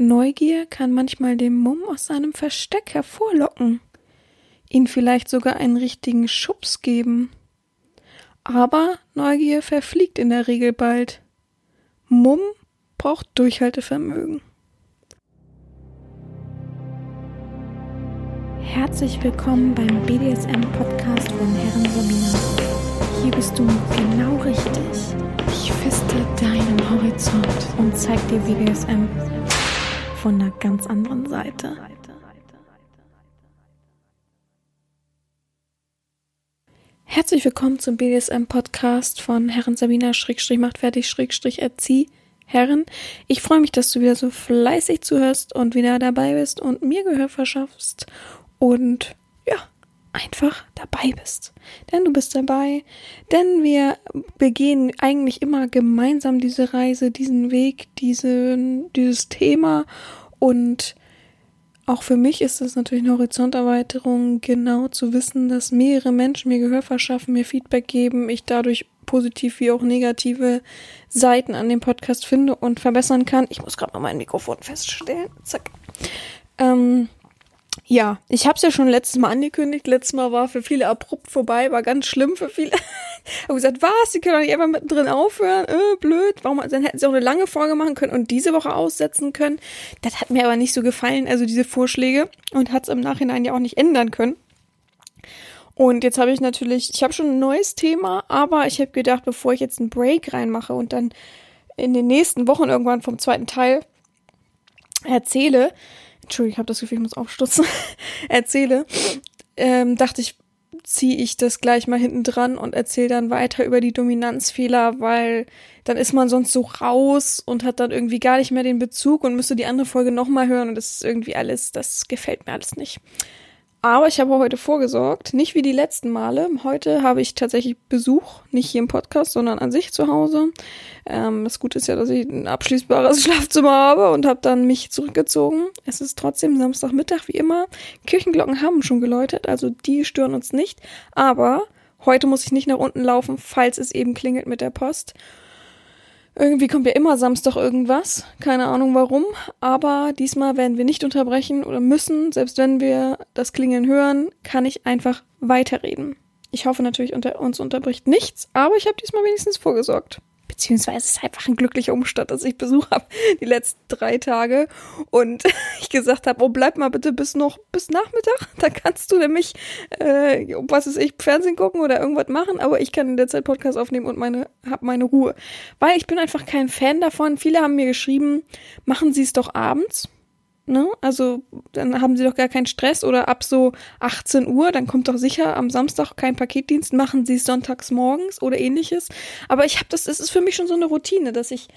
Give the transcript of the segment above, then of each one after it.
Neugier kann manchmal den Mumm aus seinem Versteck hervorlocken, ihn vielleicht sogar einen richtigen Schubs geben. Aber Neugier verfliegt in der Regel bald. Mumm braucht Durchhaltevermögen. Herzlich willkommen beim BDSM-Podcast von Herren Romina. Hier bist du genau richtig. Ich feste deinen Horizont und zeig dir BDSM von einer ganz anderen Seite. Herzlich willkommen zum BDSM-Podcast von Herren Sabina Schrägstrich macht fertig Schrägstrich erzieh Herren. Ich freue mich, dass du wieder so fleißig zuhörst und wieder dabei bist und mir Gehör verschaffst und ja, einfach dabei bist. Denn du bist dabei, denn wir begehen eigentlich immer gemeinsam diese Reise, diesen Weg, diesen, dieses Thema und auch für mich ist es natürlich eine Horizonterweiterung, genau zu wissen, dass mehrere Menschen mir Gehör verschaffen, mir Feedback geben, ich dadurch positiv wie auch negative Seiten an dem Podcast finde und verbessern kann. Ich muss gerade mal mein Mikrofon feststellen. Zack. Ähm, ja, ich habe es ja schon letztes Mal angekündigt. Letztes Mal war für viele abrupt vorbei, war ganz schlimm für viele. habe gesagt, was? Die können doch nicht einfach mittendrin aufhören. Äh, blöd. Warum? Dann hätten sie auch eine lange Folge machen können und diese Woche aussetzen können. Das hat mir aber nicht so gefallen, also diese Vorschläge und hat es im Nachhinein ja auch nicht ändern können. Und jetzt habe ich natürlich, ich habe schon ein neues Thema, aber ich habe gedacht, bevor ich jetzt einen Break reinmache und dann in den nächsten Wochen irgendwann vom zweiten Teil erzähle, Entschuldigung, ich habe das Gefühl, ich muss aufstutzen, erzähle, ähm, dachte ich, ziehe ich das gleich mal hinten dran und erzähle dann weiter über die Dominanzfehler, weil dann ist man sonst so raus und hat dann irgendwie gar nicht mehr den Bezug und müsste die andere Folge nochmal hören und das ist irgendwie alles, das gefällt mir alles nicht. Aber ich habe heute vorgesorgt, nicht wie die letzten Male. Heute habe ich tatsächlich Besuch, nicht hier im Podcast, sondern an sich zu Hause. Ähm, das Gute ist ja, dass ich ein abschließbares Schlafzimmer habe und habe dann mich zurückgezogen. Es ist trotzdem Samstagmittag wie immer. Kirchenglocken haben schon geläutet, also die stören uns nicht. Aber heute muss ich nicht nach unten laufen, falls es eben klingelt mit der Post. Irgendwie kommt ja immer Samstag irgendwas. Keine Ahnung warum. Aber diesmal werden wir nicht unterbrechen oder müssen. Selbst wenn wir das Klingeln hören, kann ich einfach weiterreden. Ich hoffe natürlich, unter uns unterbricht nichts, aber ich habe diesmal wenigstens vorgesorgt beziehungsweise es ist einfach ein glücklicher Umstand, dass ich Besuch habe die letzten drei Tage. Und ich gesagt habe, oh bleib mal bitte bis noch bis Nachmittag, da kannst du nämlich äh, was ist ich Fernsehen gucken oder irgendwas machen, aber ich kann in der Zeit Podcast aufnehmen und meine habe meine Ruhe, weil ich bin einfach kein Fan davon. Viele haben mir geschrieben, machen Sie es doch abends Ne? Also dann haben sie doch gar keinen Stress oder ab so 18 Uhr, dann kommt doch sicher am Samstag kein Paketdienst, machen sie es sonntags morgens oder ähnliches. Aber ich habe das, es ist für mich schon so eine Routine, dass ich,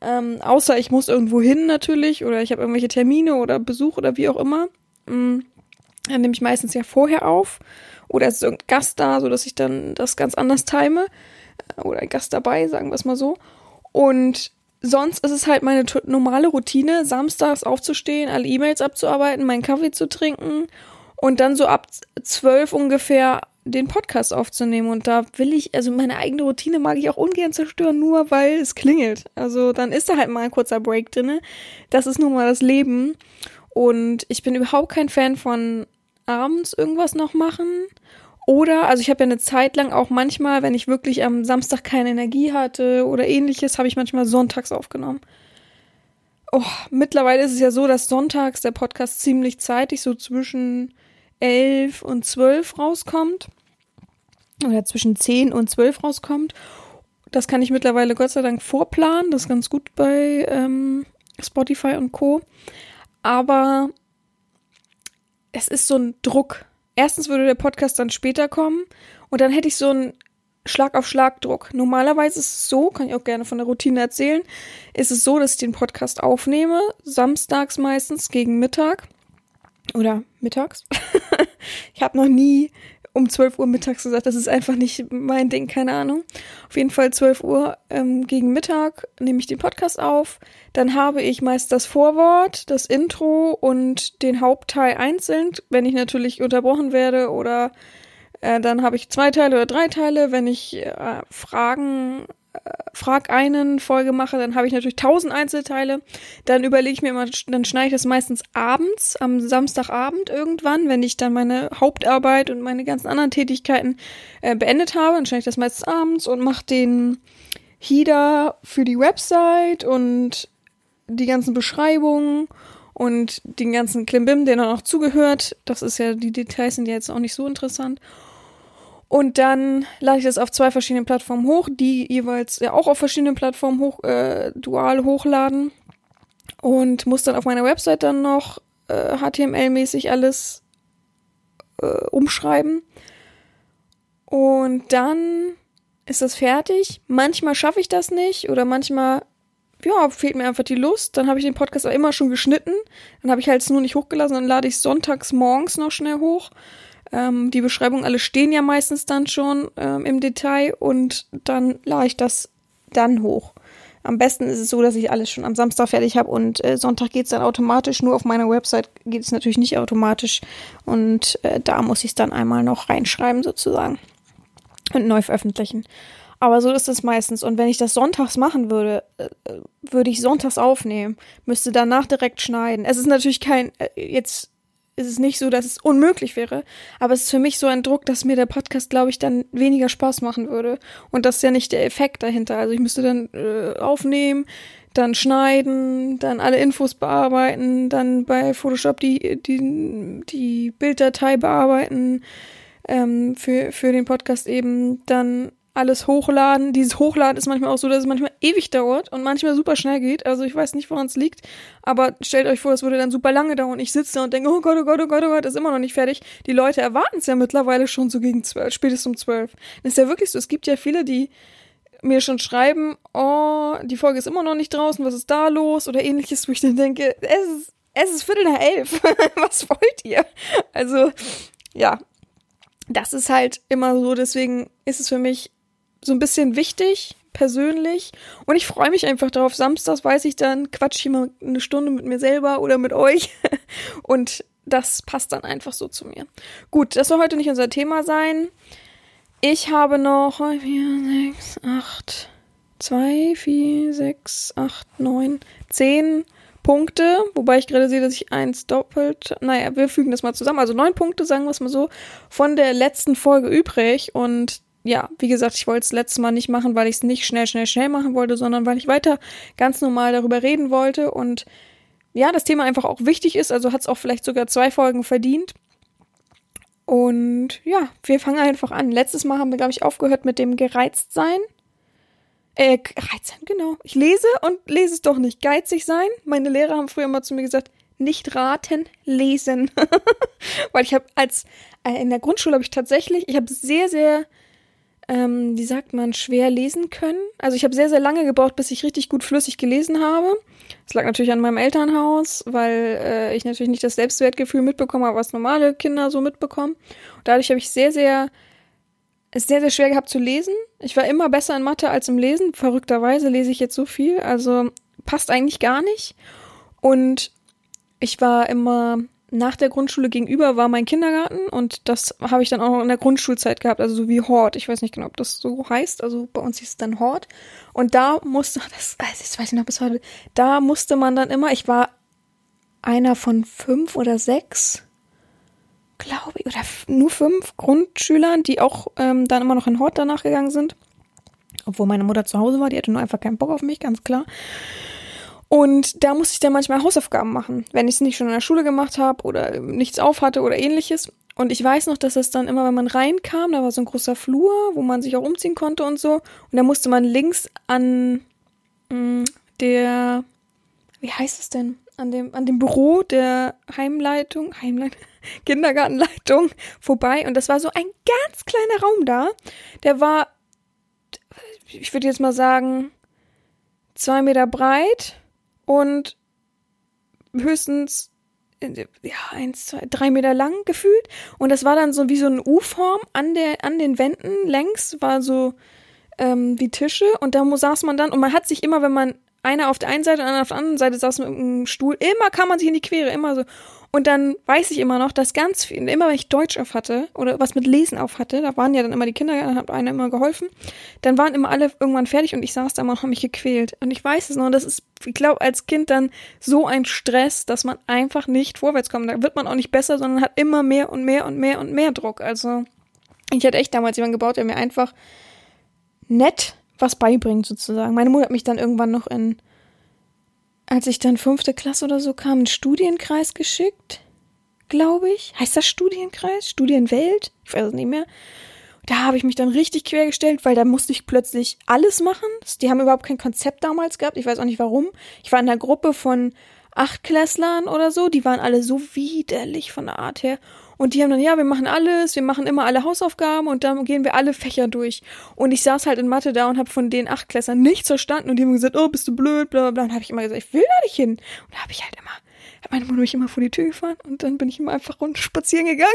ähm, außer ich muss irgendwo hin natürlich oder ich habe irgendwelche Termine oder Besuch oder wie auch immer, mh, mm, dann nehme ich meistens ja vorher auf oder es ist irgendein Gast da, so dass ich dann das ganz anders time oder ein Gast dabei, sagen wir es mal so. Und sonst ist es halt meine normale Routine, samstags aufzustehen, alle E-Mails abzuarbeiten, meinen Kaffee zu trinken und dann so ab zwölf ungefähr den Podcast aufzunehmen. Und da will ich, also meine eigene Routine mag ich auch ungern zerstören, nur weil es klingelt. Also dann ist da halt mal ein kurzer Break drinne. Das ist nun mal das Leben. Und ich bin überhaupt kein Fan von abends irgendwas noch machen. Oder, also ich habe ja eine Zeit lang auch manchmal, wenn ich wirklich am Samstag keine Energie hatte oder ähnliches, habe ich manchmal sonntags aufgenommen. Oh, mittlerweile ist es ja so, dass sonntags der Podcast ziemlich zeitig, so zwischen 11 und 12 rauskommt. Oder zwischen 10 und 12 rauskommt. Das kann ich mittlerweile Gott sei Dank vorplanen. Das ist ganz gut bei ähm, Spotify und Co. Aber es ist so ein Druck erstens würde der Podcast dann später kommen und dann hätte ich so einen Schlag auf Schlagdruck. Normalerweise ist es so, kann ich auch gerne von der Routine erzählen, ist es so, dass ich den Podcast aufnehme, samstags meistens gegen Mittag oder mittags. ich habe noch nie um 12 Uhr mittags gesagt, das ist einfach nicht mein Ding, keine Ahnung. Auf jeden Fall 12 Uhr ähm, gegen Mittag nehme ich den Podcast auf. Dann habe ich meist das Vorwort, das Intro und den Hauptteil einzeln, wenn ich natürlich unterbrochen werde oder äh, dann habe ich zwei Teile oder drei Teile, wenn ich äh, Fragen Frag einen Folge mache, dann habe ich natürlich tausend Einzelteile. Dann überlege ich mir immer, dann schneide ich das meistens abends, am Samstagabend irgendwann, wenn ich dann meine Hauptarbeit und meine ganzen anderen Tätigkeiten äh, beendet habe. Dann schneide ich das meistens abends und mache den Header für die Website und die ganzen Beschreibungen und den ganzen Klimbim, der auch zugehört. Das ist ja, die Details sind ja jetzt auch nicht so interessant. Und dann lade ich das auf zwei verschiedenen Plattformen hoch, die jeweils ja auch auf verschiedenen Plattformen hoch, äh, dual hochladen. Und muss dann auf meiner Website dann noch äh, HTML-mäßig alles äh, umschreiben. Und dann ist das fertig. Manchmal schaffe ich das nicht oder manchmal ja, fehlt mir einfach die Lust. Dann habe ich den Podcast auch immer schon geschnitten. Dann habe ich halt es nur nicht hochgelassen. Dann lade ich sonntags morgens noch schnell hoch. Ähm, die Beschreibungen alle stehen ja meistens dann schon ähm, im Detail und dann lade ich das dann hoch. Am besten ist es so, dass ich alles schon am Samstag fertig habe und äh, Sonntag geht es dann automatisch. Nur auf meiner Website geht es natürlich nicht automatisch. Und äh, da muss ich es dann einmal noch reinschreiben sozusagen und neu veröffentlichen. Aber so ist es meistens. Und wenn ich das sonntags machen würde, äh, würde ich sonntags aufnehmen, müsste danach direkt schneiden. Es ist natürlich kein, äh, jetzt ist es nicht so, dass es unmöglich wäre, aber es ist für mich so ein Druck, dass mir der Podcast, glaube ich, dann weniger Spaß machen würde. Und das ist ja nicht der Effekt dahinter. Also ich müsste dann äh, aufnehmen, dann schneiden, dann alle Infos bearbeiten, dann bei Photoshop die, die, die Bilddatei bearbeiten, ähm, für, für den Podcast eben, dann alles hochladen. Dieses Hochladen ist manchmal auch so, dass es manchmal ewig dauert und manchmal super schnell geht. Also ich weiß nicht, woran es liegt. Aber stellt euch vor, es würde dann super lange dauern. Ich sitze da und denke, oh Gott, oh Gott, oh Gott, oh Gott, ist immer noch nicht fertig. Die Leute erwarten es ja mittlerweile schon so gegen zwölf, spätestens um zwölf. Das ist ja wirklich so. Es gibt ja viele, die mir schon schreiben, oh, die Folge ist immer noch nicht draußen, was ist da los? Oder ähnliches, wo ich dann denke, es ist, es ist Viertel nach elf. was wollt ihr? Also, ja, das ist halt immer so, deswegen ist es für mich so ein bisschen wichtig, persönlich. Und ich freue mich einfach drauf. Samstags weiß ich dann, quatsch ich mal eine Stunde mit mir selber oder mit euch. Und das passt dann einfach so zu mir. Gut, das soll heute nicht unser Thema sein. Ich habe noch 4, 6, 8, 2, 4, 6, 8, 9, 10 Punkte, wobei ich gerade sehe, dass ich eins doppelt, naja, wir fügen das mal zusammen, also neun Punkte, sagen wir es mal so, von der letzten Folge übrig und ja, wie gesagt, ich wollte es letztes Mal nicht machen, weil ich es nicht schnell, schnell, schnell machen wollte, sondern weil ich weiter ganz normal darüber reden wollte und ja, das Thema einfach auch wichtig ist, also hat es auch vielleicht sogar zwei Folgen verdient. Und ja, wir fangen einfach an. Letztes Mal haben wir, glaube ich, aufgehört mit dem Gereiztsein. Äh, gereizt sein, genau. Ich lese und lese es doch nicht. Geizig sein. Meine Lehrer haben früher mal zu mir gesagt, nicht raten, lesen. Weil ich habe als, äh, in der Grundschule habe ich tatsächlich, ich habe sehr, sehr ähm, wie sagt man, schwer lesen können. Also ich habe sehr, sehr lange gebraucht, bis ich richtig gut flüssig gelesen habe. Das lag natürlich an meinem Elternhaus, weil äh, ich natürlich nicht das Selbstwertgefühl mitbekommen habe, was normale Kinder so mitbekommen. Und dadurch habe ich sehr, sehr, es sehr, sehr schwer gehabt zu lesen. Ich war immer besser in Mathe als im Lesen. Verrückterweise lese ich jetzt so viel. Also passt eigentlich gar nicht. Und ich war immer nach der Grundschule gegenüber war mein Kindergarten und das habe ich dann auch noch in der Grundschulzeit gehabt, also so wie Hort. Ich weiß nicht genau, ob das so heißt. Also bei uns hieß es dann Hort. Und da musste, das, also das weiß ich noch bis heute, da musste man dann immer, ich war einer von fünf oder sechs, glaube ich, oder nur fünf Grundschülern, die auch ähm, dann immer noch in Hort danach gegangen sind. Obwohl meine Mutter zu Hause war, die hatte nur einfach keinen Bock auf mich, ganz klar. Und da musste ich dann manchmal Hausaufgaben machen, wenn ich es nicht schon in der Schule gemacht habe oder nichts auf hatte oder ähnliches. Und ich weiß noch, dass das dann immer, wenn man reinkam, da war so ein großer Flur, wo man sich auch umziehen konnte und so. Und da musste man links an mh, mm, der, wie heißt es denn? An dem, an dem Büro der Heimleitung, Heimleitung, Kindergartenleitung vorbei. Und das war so ein ganz kleiner Raum da. Der war, ich würde jetzt mal sagen, zwei Meter breit und höchstens ja, eins, zwei, drei Meter lang gefühlt. Und das war dann so wie so eine U-Form an der, an den Wänden längs war so ähm, wie Tische und da saß man dann und man hat sich immer, wenn man einer auf der einen Seite und einer auf der anderen Seite saß mit einem Stuhl. Immer kam man sich in die Quere, immer so. Und dann weiß ich immer noch, dass ganz viel, immer wenn ich Deutsch auf hatte oder was mit Lesen auf hatte, da waren ja dann immer die Kinder, dann hat einer immer geholfen, dann waren immer alle irgendwann fertig und ich saß da immer und habe mich gequält. Und ich weiß es noch, das ist, ich glaube, als Kind dann so ein Stress, dass man einfach nicht vorwärts kommt. Da wird man auch nicht besser, sondern hat immer mehr und mehr und mehr und mehr Druck. Also ich hatte echt damals jemanden gebaut, der mir einfach nett was beibringt, sozusagen. Meine Mutter hat mich dann irgendwann noch in als ich dann fünfte Klasse oder so kam, einen Studienkreis geschickt, glaube ich. Heißt das Studienkreis? Studienwelt? Ich weiß es nicht mehr. Da habe ich mich dann richtig quergestellt, weil da musste ich plötzlich alles machen. Die haben überhaupt kein Konzept damals gehabt. Ich weiß auch nicht warum. Ich war in einer Gruppe von Achtklässlern oder so. Die waren alle so widerlich von der Art her. Und die haben dann, ja, wir machen alles, wir machen immer alle Hausaufgaben und dann gehen wir alle Fächer durch. Und ich saß halt in Mathe da und habe von den Achtklässlern nichts verstanden und die haben gesagt, oh, bist du blöd, bla bla bla. Und habe ich immer gesagt, ich will da nicht hin. Und da habe ich halt immer, hat meine Mutter mich immer vor die Tür gefahren und dann bin ich immer einfach rund spazieren gegangen.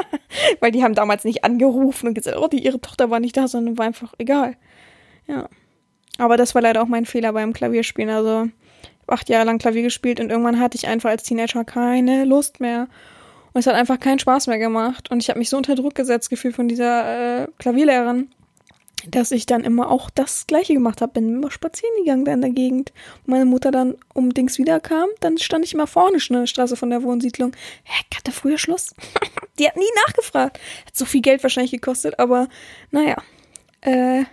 Weil die haben damals nicht angerufen und gesagt, oh, die, ihre Tochter war nicht da, sondern war einfach egal. Ja. Aber das war leider auch mein Fehler beim Klavierspielen. Also acht Jahre lang Klavier gespielt und irgendwann hatte ich einfach als Teenager keine Lust mehr. Und es hat einfach keinen Spaß mehr gemacht. Und ich habe mich so unter Druck gesetzt gefühlt von dieser äh, Klavierlehrerin, dass ich dann immer auch das Gleiche gemacht habe. Bin immer spazieren gegangen da in der Gegend. Und meine Mutter dann um Dings wiederkam, dann stand ich immer vorne schon in der Straße von der Wohnsiedlung. Hä, hatte früher Schluss? Die hat nie nachgefragt. Hat so viel Geld wahrscheinlich gekostet, aber naja. Äh, ja.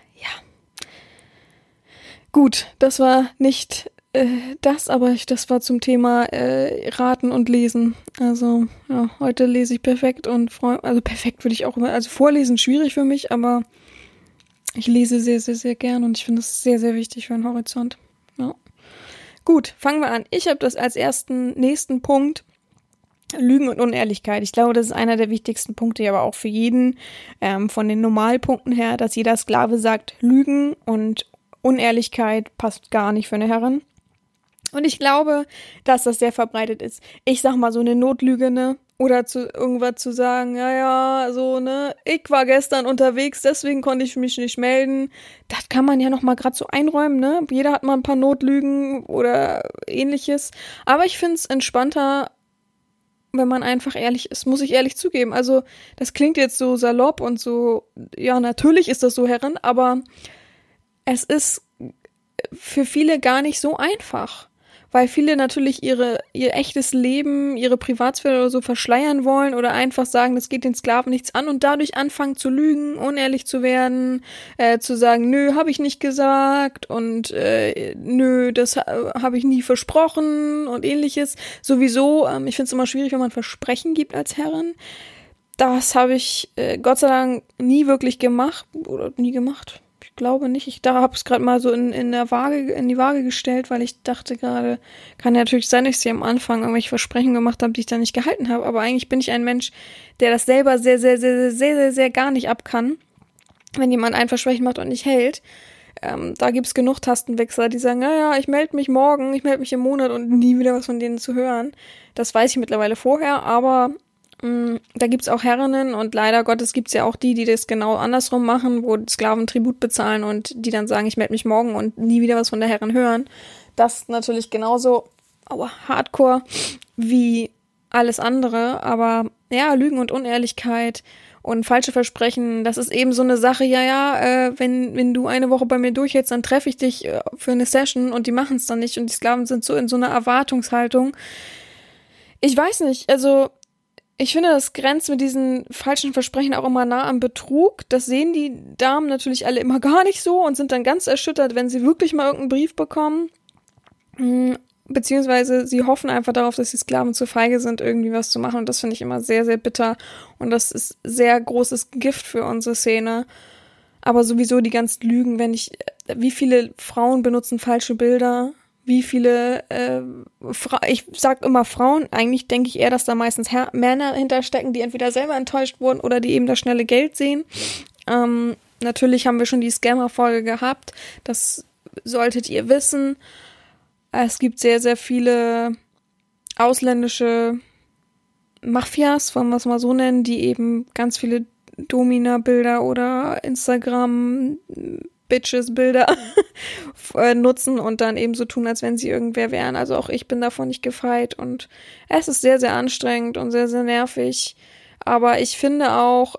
Gut, das war nicht das, aber das war zum Thema äh, Raten und Lesen. Also, ja, heute lese ich perfekt und freue, also perfekt würde ich auch immer, also vorlesen schwierig für mich, aber ich lese sehr, sehr, sehr gern und ich finde es sehr, sehr wichtig für einen Horizont. Ja. Gut, fangen wir an. Ich habe das als ersten, nächsten Punkt. Lügen und Unehrlichkeit. Ich glaube, das ist einer der wichtigsten Punkte, aber auch für jeden ähm, von den Normalpunkten her, dass jeder Sklave sagt, Lügen und Unehrlichkeit passt gar nicht für eine Herrin. Und ich glaube, dass das sehr verbreitet ist. Ich sag mal so eine Notlüge, ne? Oder zu irgendwas zu sagen, ja, ja, so, ne, ich war gestern unterwegs, deswegen konnte ich mich nicht melden. Das kann man ja noch mal gerade so einräumen, ne? Jeder hat mal ein paar Notlügen oder ähnliches. Aber ich find's entspannter, wenn man einfach ehrlich ist, muss ich ehrlich zugeben. Also, das klingt jetzt so salopp und so, ja, natürlich ist das so, Herren, aber es ist für viele gar nicht so einfach weil viele natürlich ihre, ihr echtes Leben, ihre Privatsphäre oder so verschleiern wollen oder einfach sagen, das geht den Sklaven nichts an und dadurch anfangen zu lügen, unehrlich zu werden, äh, zu sagen, nö, habe ich nicht gesagt und äh, nö, das ha habe ich nie versprochen und ähnliches. Sowieso, ähm, ich finde es immer schwierig, wenn man Versprechen gibt als Herrin. Das habe ich äh, Gott sei Dank nie wirklich gemacht oder nie gemacht glaube nicht. Ich habe es gerade mal so in, in der Waage, in die Waage gestellt, weil ich dachte gerade, kann ja natürlich sein, dass ich sie am Anfang irgendwelche Versprechen gemacht habe, die ich da nicht gehalten habe. Aber eigentlich bin ich ein Mensch, der das selber sehr, sehr, sehr, sehr, sehr, sehr, sehr gar nicht abkann. Wenn jemand ein Versprechen macht und nicht hält. Ähm, da gibt's genug Tastenwechsler, die sagen, naja, ich melde mich morgen, ich melde mich im Monat und nie wieder was von denen zu hören. Das weiß ich mittlerweile vorher, aber da gibt's auch Herrinnen und leider Gottes gibt's ja auch die, die das genau andersrum machen, wo Sklaven Tribut bezahlen und die dann sagen, ich melde mich morgen und nie wieder was von der Herrin hören. Das natürlich genauso aua, hardcore wie alles andere, aber ja, Lügen und Unehrlichkeit und falsche Versprechen, das ist eben so eine Sache, ja, ja, äh, wenn, wenn du eine Woche bei mir durchhältst, dann treffe ich dich äh, für eine Session und die machen es dann nicht und die Sklaven sind so in so einer Erwartungshaltung. Ich weiß nicht, also ich finde, das grenzt mit diesen falschen Versprechen auch immer nah am Betrug. Das sehen die Damen natürlich alle immer gar nicht so und sind dann ganz erschüttert, wenn sie wirklich mal irgendeinen Brief bekommen. Hm, beziehungsweise sie hoffen einfach darauf, dass die Sklaven zu feige sind, irgendwie was zu machen. Und das finde ich immer sehr, sehr bitter. Und das ist sehr großes Gift für unsere Szene. Aber sowieso die ganzen Lügen, wenn ich, wie viele Frauen benutzen falsche Bilder, wie viele äh, Fra ich sag immer Frauen, eigentlich denke ich eher, dass da meistens Her Männer hinterstecken, die entweder selber enttäuscht wurden oder die eben das schnelle Geld sehen. Ähm, natürlich haben wir schon die Scammer-Folge gehabt, das solltet ihr wissen. Es gibt sehr, sehr viele ausländische Mafias, wollen wir es mal so nennen, die eben ganz viele Domina-Bilder oder Instagram Bitches-Bilder äh, nutzen und dann eben so tun, als wenn sie irgendwer wären. Also auch ich bin davon nicht gefeit und es ist sehr, sehr anstrengend und sehr, sehr nervig. Aber ich finde auch,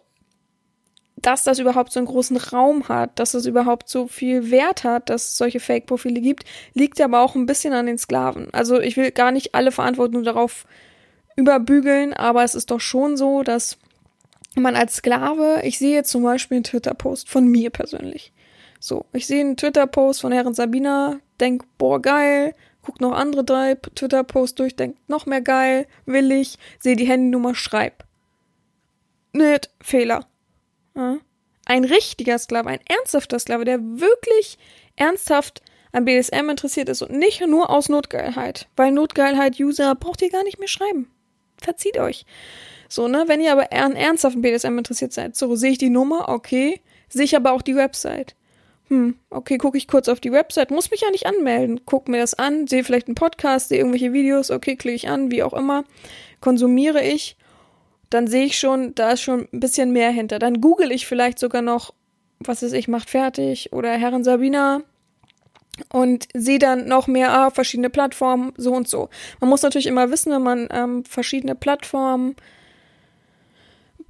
dass das überhaupt so einen großen Raum hat, dass es überhaupt so viel Wert hat, dass es solche Fake-Profile gibt, liegt aber auch ein bisschen an den Sklaven. Also ich will gar nicht alle Verantwortung darauf überbügeln, aber es ist doch schon so, dass man als Sklave, ich sehe jetzt zum Beispiel einen Twitter-Post von mir persönlich. So, ich sehe einen Twitter-Post von Herren Sabina, denk, boah, geil, guck noch andere drei Twitter-Posts durch, denk, noch mehr geil, will ich, sehe die Handynummer, schreib. Nicht, Fehler. Ja. Ein richtiger Sklave, ein ernsthafter Sklave, der wirklich ernsthaft an BDSM interessiert ist und nicht nur aus Notgeilheit. Weil Notgeilheit-User braucht ihr gar nicht mehr schreiben. Verzieht euch. So, ne? Wenn ihr aber an ernsthaften BDSM interessiert seid, so sehe ich die Nummer, okay, sehe ich aber auch die Website. Hm, okay, gucke ich kurz auf die Website, muss mich ja nicht anmelden, guck mir das an, sehe vielleicht einen Podcast, sehe irgendwelche Videos, okay, klicke ich an, wie auch immer, konsumiere ich, dann sehe ich schon, da ist schon ein bisschen mehr hinter. Dann google ich vielleicht sogar noch, was ist ich, macht fertig oder Herren Sabina, und sehe dann noch mehr ah, verschiedene Plattformen, so und so. Man muss natürlich immer wissen, wenn man ähm, verschiedene Plattformen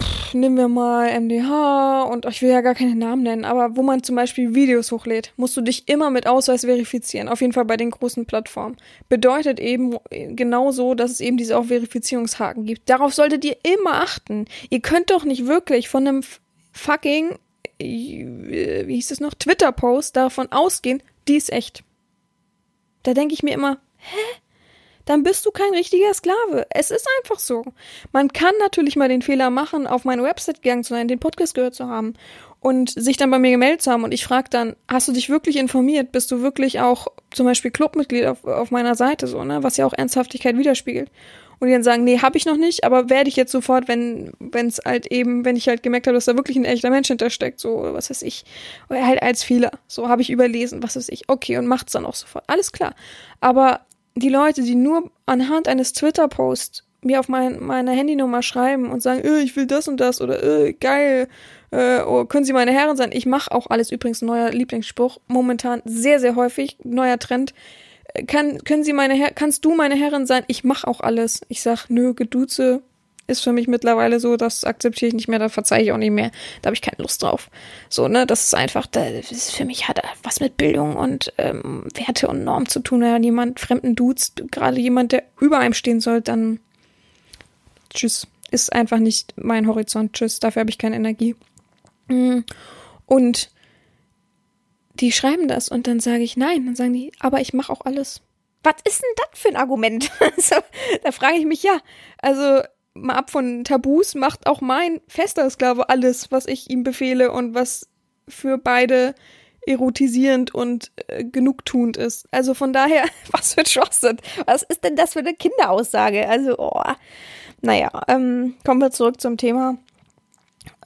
pff, nehmen wir mal MDH und ich will ja gar keine Namen nennen, aber wo man zum Beispiel Videos hochlädt, musst du dich immer mit Ausweis verifizieren. Auf jeden Fall bei den großen Plattformen. Bedeutet eben genauso, dass es eben diese auch Verifizierungshaken gibt. Darauf solltet ihr immer achten. Ihr könnt doch nicht wirklich von einem fucking, wie hieß es noch, Twitter-Post davon ausgehen, die ist echt. Da denke ich mir immer, hä? Dann bist du kein richtiger Sklave. Es ist einfach so. Man kann natürlich mal den Fehler machen, auf meine Website gegangen zu sein, den Podcast gehört zu haben und sich dann bei mir gemeldet zu haben und ich frage dann, hast du dich wirklich informiert? Bist du wirklich auch zum Beispiel Clubmitglied auf, auf meiner Seite so, ne? Was ja auch Ernsthaftigkeit widerspiegelt. Und die dann sagen, nee, habe ich noch nicht, aber werde ich jetzt sofort, wenn es halt eben, wenn ich halt gemerkt habe, dass da wirklich ein echter Mensch hintersteckt, so was weiß ich, oder halt als Fehler, so habe ich überlesen, was weiß ich, okay und macht's dann auch sofort, alles klar. Aber die Leute, die nur anhand eines Twitter-Posts mir auf mein, meine Handynummer schreiben und sagen, äh, ich will das und das oder äh, geil, äh, oh, können Sie meine Herren sein? Ich mache auch alles übrigens neuer Lieblingsspruch momentan sehr sehr häufig neuer Trend. Äh, kann können Sie meine Her kannst du meine Herren sein? Ich mache auch alles. Ich sag nö, geduze ist für mich mittlerweile so, das akzeptiere ich nicht mehr, da verzeihe ich auch nicht mehr. Da habe ich keine Lust drauf. So, ne, das ist einfach, das ist für mich hat was mit Bildung und ähm, Werte und Norm zu tun. Wenn jemand fremden duzt, gerade jemand, der über einem stehen soll, dann tschüss. Ist einfach nicht mein Horizont. Tschüss, dafür habe ich keine Energie. Mm. Und die schreiben das und dann sage ich nein. Dann sagen die, aber ich mache auch alles. Was ist denn das für ein Argument? da frage ich mich ja. Also mal ab von Tabus, macht auch mein fester Sklave alles, was ich ihm befehle und was für beide erotisierend und äh, genugtuend ist. Also von daher, was für Schwachsinn. Was ist denn das für eine Kinderaussage? Also, oh. Naja, ähm, kommen wir zurück zum Thema.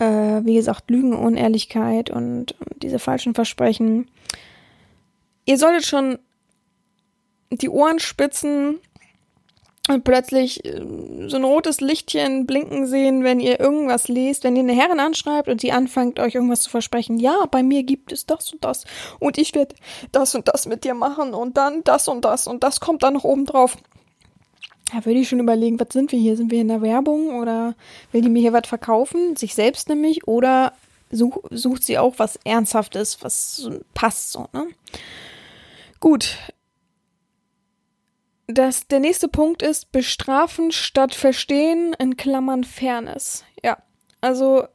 Äh, wie gesagt, Lügen, Unehrlichkeit und, und diese falschen Versprechen. Ihr solltet schon die Ohren spitzen und plötzlich äh, so ein rotes Lichtchen blinken sehen, wenn ihr irgendwas lest, wenn ihr eine Herrin anschreibt und die anfängt, euch irgendwas zu versprechen. Ja, bei mir gibt es das und das und ich werde das und das mit dir machen und dann das und das und das kommt dann noch oben drauf. Da würde ich schon überlegen, was sind wir hier? Sind wir in der Werbung oder will die mir hier was verkaufen? Sich selbst nämlich oder such, sucht sie auch was Ernsthaftes, was passt so, ne? Gut, das, der nächste Punkt ist bestrafen statt verstehen, in Klammern Fairness. Ja, also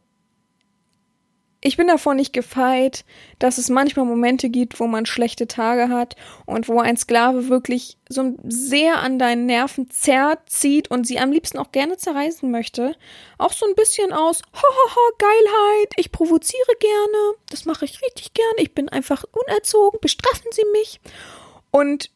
ich bin davon nicht gefeit, dass es manchmal Momente gibt, wo man schlechte Tage hat und wo ein Sklave wirklich so sehr an deinen Nerven zerrt, zieht und sie am liebsten auch gerne zerreißen möchte. Auch so ein bisschen aus, hahaha, Geilheit, ich provoziere gerne, das mache ich richtig gerne, ich bin einfach unerzogen, bestrafen Sie mich. Und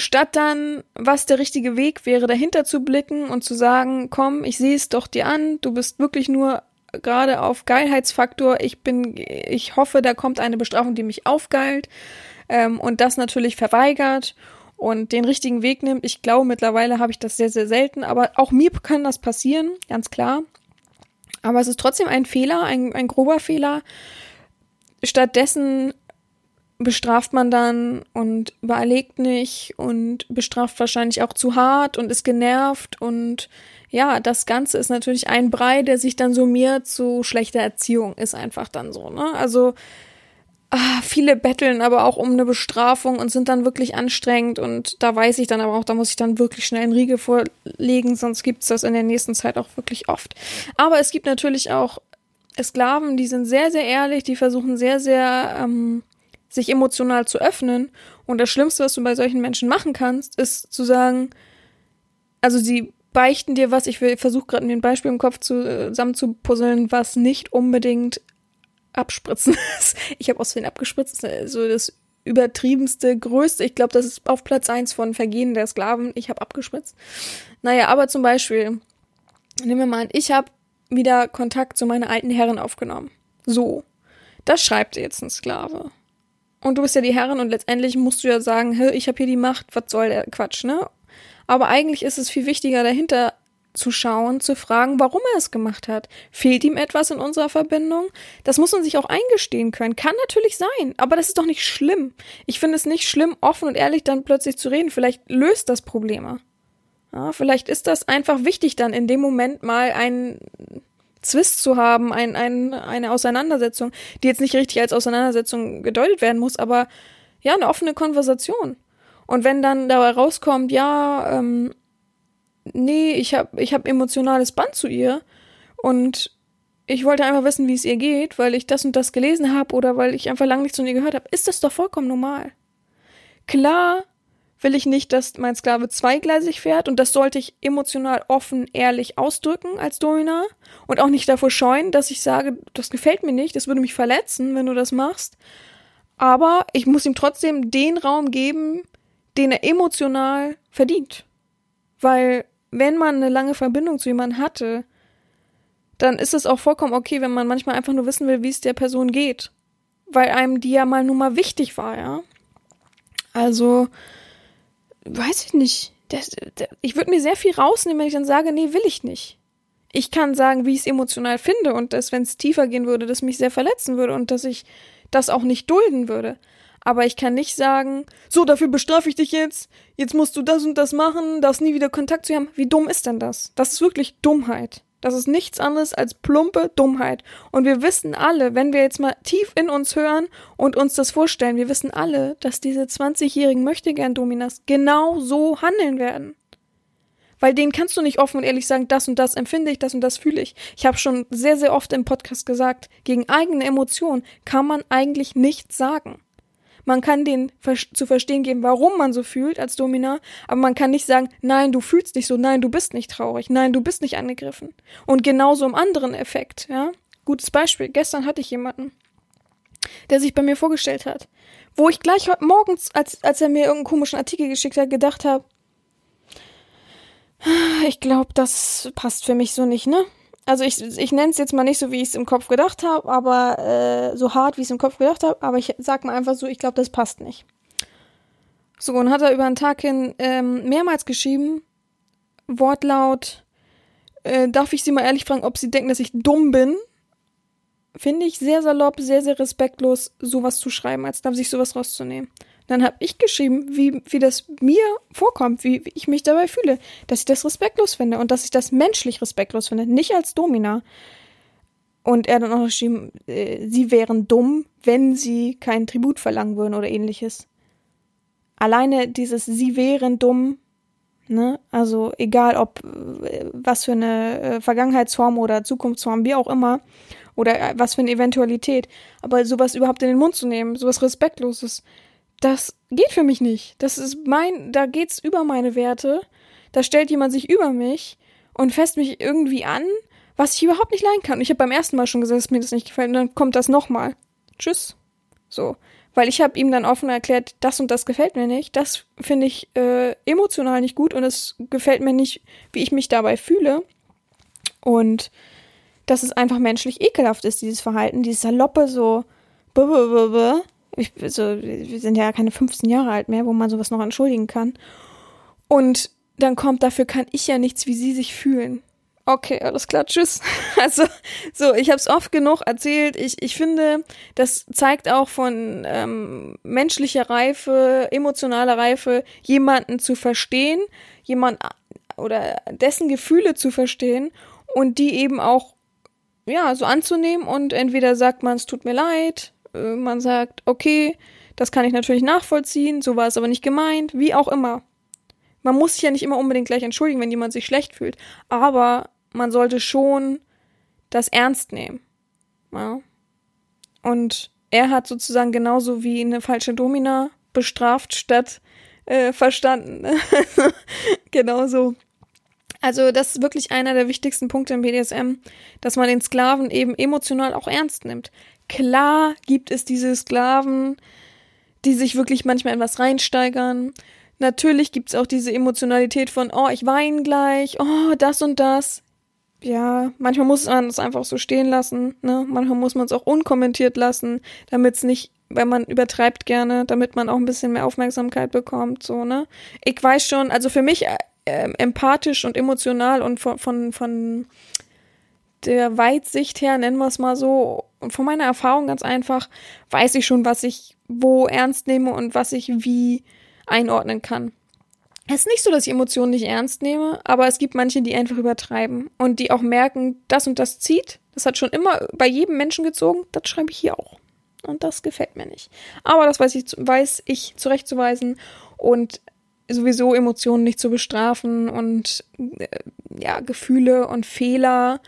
statt dann, was der richtige Weg wäre, dahinter zu blicken und zu sagen, komm, ich sehe es doch dir an, du bist wirklich nur gerade auf Geilheitsfaktor, ich bin, ich hoffe, da kommt eine Bestrafung, die mich aufgeilt ähm, und das natürlich verweigert und den richtigen Weg nimmt. Ich glaube, mittlerweile habe ich das sehr, sehr selten, aber auch mir kann das passieren, ganz klar. Aber es ist trotzdem ein Fehler, ein, ein grober Fehler, stattdessen bestraft man dann und überlegt nicht und bestraft wahrscheinlich auch zu hart und ist genervt und ja, das Ganze ist natürlich ein Brei, der sich dann summiert zu schlechter Erziehung, ist einfach dann so, ne? Also ah, viele betteln aber auch um eine Bestrafung und sind dann wirklich anstrengend und da weiß ich dann aber auch, da muss ich dann wirklich schnell einen Riegel vorlegen, sonst gibt's das in der nächsten Zeit auch wirklich oft. Aber es gibt natürlich auch Sklaven, die sind sehr, sehr ehrlich, die versuchen sehr, sehr ähm, sich emotional zu öffnen. Und das Schlimmste, was du bei solchen Menschen machen kannst, ist zu sagen, also sie beichten dir was, ich versuche gerade mir ein Beispiel im Kopf zusammen zu puzzeln, was nicht unbedingt abspritzen ist. Ich habe aus Versehen abgespritzt, so das übertriebenste, größte. Ich glaube, das ist auf Platz eins von Vergehen der Sklaven. Ich habe abgespritzt. Naja, aber zum Beispiel, nehmen wir mal an, ich habe wieder Kontakt zu meiner alten Herren aufgenommen. So. Das schreibt jetzt ein Sklave. Und du bist ja die Herrin und letztendlich musst du ja sagen, hey, ich habe hier die Macht, was soll der Quatsch, ne? Aber eigentlich ist es viel wichtiger dahinter zu schauen, zu fragen, warum er es gemacht hat. Fehlt ihm etwas in unserer Verbindung? Das muss man sich auch eingestehen können. Kann natürlich sein, aber das ist doch nicht schlimm. Ich finde es nicht schlimm, offen und ehrlich dann plötzlich zu reden. Vielleicht löst das Probleme. Ja, vielleicht ist das einfach wichtig, dann in dem Moment mal ein Zwist zu haben, ein, ein, eine Auseinandersetzung, die jetzt nicht richtig als Auseinandersetzung gedeutet werden muss, aber ja, eine offene Konversation. Und wenn dann dabei rauskommt, ja, ähm, nee, ich habe ich hab emotionales Band zu ihr und ich wollte einfach wissen, wie es ihr geht, weil ich das und das gelesen habe oder weil ich einfach lange nichts von ihr gehört habe, ist das doch vollkommen normal. Klar will ich nicht, dass mein Sklave zweigleisig fährt und das sollte ich emotional offen, ehrlich ausdrücken als Domina und auch nicht davor scheuen, dass ich sage, das gefällt mir nicht, das würde mich verletzen, wenn du das machst. Aber ich muss ihm trotzdem den Raum geben, den er emotional verdient. Weil wenn man eine lange Verbindung zu jemandem hatte, dann ist es auch vollkommen okay, wenn man manchmal einfach nur wissen will, wie es der Person geht. Weil einem die ja mal nur mal wichtig war, ja. Also, weiß ich nicht. Das, das, ich würde mir sehr viel rausnehmen, wenn ich dann sage, nee, will ich nicht. Ich kann sagen, wie ich es emotional finde und dass, wenn es tiefer gehen würde, das mich sehr verletzen würde und dass ich das auch nicht dulden würde. Aber ich kann nicht sagen, so, dafür bestrafe ich dich jetzt, jetzt musst du das und das machen, darfst nie wieder Kontakt zu haben. Wie dumm ist denn das? Das ist wirklich Dummheit. Das ist nichts anderes als plumpe Dummheit. Und wir wissen alle, wenn wir jetzt mal tief in uns hören und uns das vorstellen, wir wissen alle, dass diese 20-jährigen Möchtegern-Dominas genau so handeln werden. Weil denen kannst du nicht offen und ehrlich sagen, das und das empfinde ich, das und das fühle ich. Ich habe schon sehr, sehr oft im Podcast gesagt, gegen eigene Emotionen kann man eigentlich nichts sagen. Man kann denen zu verstehen geben, warum man so fühlt als Domina, aber man kann nicht sagen, nein, du fühlst dich so, nein, du bist nicht traurig, nein, du bist nicht angegriffen. Und genauso im anderen Effekt, ja. Gutes Beispiel. Gestern hatte ich jemanden, der sich bei mir vorgestellt hat, wo ich gleich heute morgens, als, als er mir irgendeinen komischen Artikel geschickt hat, gedacht habe, ich glaube, das passt für mich so nicht, ne? Also ich, ich nenne es jetzt mal nicht so, wie ich es im Kopf gedacht habe, aber äh, so hart, wie ich es im Kopf gedacht habe, aber ich sag mal einfach so, ich glaube, das passt nicht. So, und hat er über einen Tag hin ähm, mehrmals geschrieben, Wortlaut, äh, darf ich Sie mal ehrlich fragen, ob Sie denken, dass ich dumm bin? Finde ich sehr salopp, sehr, sehr respektlos, sowas zu schreiben, als darf sich sowas rauszunehmen. Dann habe ich geschrieben, wie, wie das mir vorkommt, wie, wie ich mich dabei fühle, dass ich das respektlos finde und dass ich das menschlich respektlos finde, nicht als Domina. Und er dann auch geschrieben, äh, sie wären dumm, wenn sie keinen Tribut verlangen würden oder ähnliches. Alleine dieses sie wären dumm, ne, also egal ob äh, was für eine äh, Vergangenheitsform oder Zukunftsform, wie auch immer, oder äh, was für eine Eventualität, aber sowas überhaupt in den Mund zu nehmen, sowas Respektloses, das geht für mich nicht. Das ist mein, da geht's über meine Werte. Da stellt jemand sich über mich und fässt mich irgendwie an, was ich überhaupt nicht leiden kann. ich habe beim ersten Mal schon gesagt, dass mir das nicht gefällt und dann kommt das nochmal. Tschüss. So. Weil ich habe ihm dann offen erklärt, das und das gefällt mir nicht. Das finde ich äh, emotional nicht gut und es gefällt mir nicht, wie ich mich dabei fühle. Und dass es einfach menschlich ekelhaft ist, dieses Verhalten, dieses Saloppe, so ich, so, wir sind ja keine 15 Jahre alt mehr, wo man sowas noch entschuldigen kann. Und dann kommt, dafür kann ich ja nichts, wie sie sich fühlen. Okay, alles klar, tschüss. Also, so, ich habe es oft genug erzählt. Ich, ich finde, das zeigt auch von ähm, menschlicher Reife, emotionaler Reife, jemanden zu verstehen, jemand oder dessen Gefühle zu verstehen und die eben auch ja so anzunehmen und entweder sagt man, es tut mir leid, äh, man sagt, okay, das kann ich natürlich nachvollziehen, so war es aber nicht gemeint, wie auch immer. Man muss sich ja nicht immer unbedingt gleich entschuldigen, wenn jemand sich schlecht fühlt, aber man sollte schon das ernst nehmen. Ja. Und er hat sozusagen genauso wie eine falsche Domina bestraft statt äh, verstanden. genauso. Also das ist wirklich einer der wichtigsten Punkte im BDSM, dass man den Sklaven eben emotional auch ernst nimmt. Klar gibt es diese Sklaven, die sich wirklich manchmal in was reinsteigern. Natürlich gibt es auch diese Emotionalität von, oh, ich weine gleich, oh, das und das ja, manchmal muss man es einfach so stehen lassen, ne? Manchmal muss man es auch unkommentiert lassen, damit es nicht, weil man übertreibt gerne, damit man auch ein bisschen mehr Aufmerksamkeit bekommt, so, ne? Ich weiß schon, also für mich äh, äh, empathisch und emotional und von, von, von der Weitsicht her, nennen wir es mal so, und von meiner Erfahrung ganz einfach, weiß ich schon, was ich wo ernst nehme und was ich wie einordnen kann. Es ist nicht so, dass ich Emotionen nicht ernst nehme, aber es gibt manche, die einfach übertreiben und die auch merken, das und das zieht. Das hat schon immer bei jedem Menschen gezogen, das schreibe ich hier auch. Und das gefällt mir nicht. Aber das weiß ich, weiß ich zurechtzuweisen und sowieso Emotionen nicht zu bestrafen und äh, ja, Gefühle und Fehler.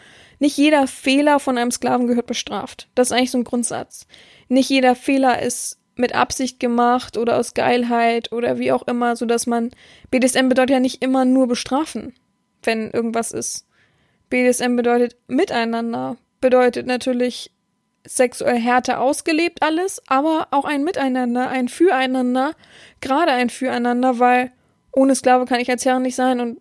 Nicht jeder Fehler von einem Sklaven gehört bestraft. Das ist eigentlich so ein Grundsatz. Nicht jeder Fehler ist mit Absicht gemacht oder aus Geilheit oder wie auch immer, so dass man BDSM bedeutet ja nicht immer nur bestrafen, wenn irgendwas ist. BDSM bedeutet miteinander, bedeutet natürlich sexuell Härte ausgelebt alles, aber auch ein Miteinander, ein Füreinander, gerade ein Füreinander, weil ohne Sklave kann ich als Herrin nicht sein und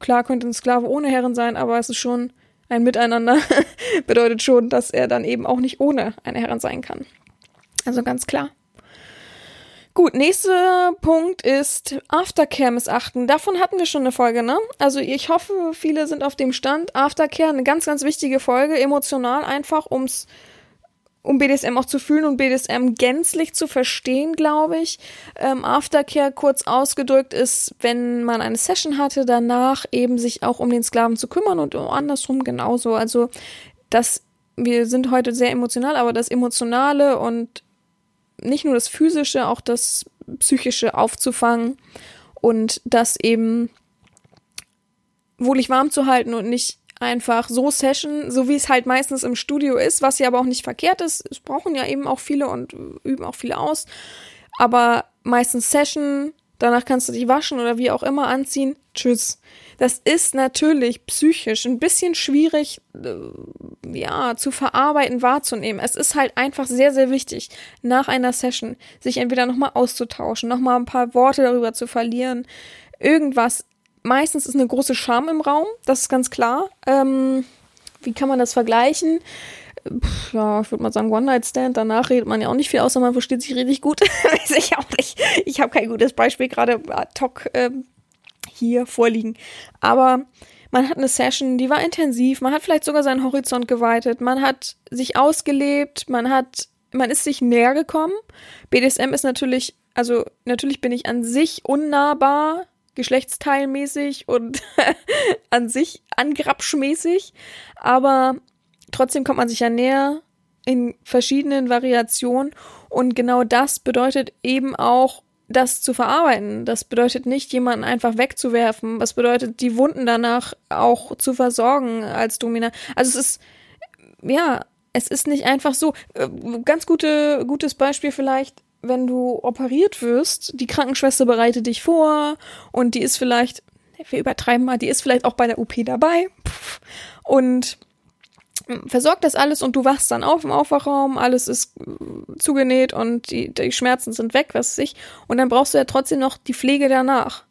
klar könnte ein Sklave ohne Herren sein, aber es ist schon ein Miteinander, bedeutet schon, dass er dann eben auch nicht ohne eine Herrin sein kann. Also ganz klar. Gut, nächster Punkt ist Aftercare missachten. Davon hatten wir schon eine Folge, ne? Also ich hoffe, viele sind auf dem Stand. Aftercare, eine ganz, ganz wichtige Folge, emotional einfach, ums um BDSM auch zu fühlen und BDSM gänzlich zu verstehen, glaube ich. Ähm, Aftercare kurz ausgedrückt ist, wenn man eine Session hatte, danach eben sich auch um den Sklaven zu kümmern und andersrum genauso. Also das, wir sind heute sehr emotional, aber das Emotionale und nicht nur das Physische, auch das Psychische aufzufangen und das eben wohlig warm zu halten und nicht einfach so Session, so wie es halt meistens im Studio ist, was ja aber auch nicht verkehrt ist. Es brauchen ja eben auch viele und üben auch viele aus. Aber meistens Session, danach kannst du dich waschen oder wie auch immer anziehen. Tschüss. Das ist natürlich psychisch ein bisschen schwierig, äh, ja, zu verarbeiten, wahrzunehmen. Es ist halt einfach sehr, sehr wichtig, nach einer Session sich entweder nochmal auszutauschen, nochmal ein paar Worte darüber zu verlieren, irgendwas. Meistens ist eine große Scham im Raum, das ist ganz klar. Ähm, wie kann man das vergleichen? Puh, ja, ich würde mal sagen One-Night-Stand. Danach redet man ja auch nicht viel, außer man versteht sich richtig gut. Weiß ich auch nicht. Ich habe kein gutes Beispiel gerade ad hoc ähm, hier vorliegen. Aber man hat eine Session, die war intensiv, man hat vielleicht sogar seinen Horizont geweitet, man hat sich ausgelebt, man hat, man ist sich näher gekommen. BDSM ist natürlich, also natürlich bin ich an sich unnahbar, geschlechtsteilmäßig und an sich angrapschmäßig, aber trotzdem kommt man sich ja näher in verschiedenen Variationen und genau das bedeutet eben auch das zu verarbeiten. Das bedeutet nicht, jemanden einfach wegzuwerfen. Das bedeutet, die Wunden danach auch zu versorgen als Domina. Also es ist, ja, es ist nicht einfach so. Äh, ganz gute, gutes Beispiel vielleicht, wenn du operiert wirst, die Krankenschwester bereitet dich vor und die ist vielleicht, wir übertreiben mal, die ist vielleicht auch bei der OP dabei. Und versorgt das alles und du wachst dann auf im Aufwachraum, alles ist äh, zugenäht und die, die Schmerzen sind weg, was weiß ich. Und dann brauchst du ja trotzdem noch die Pflege danach.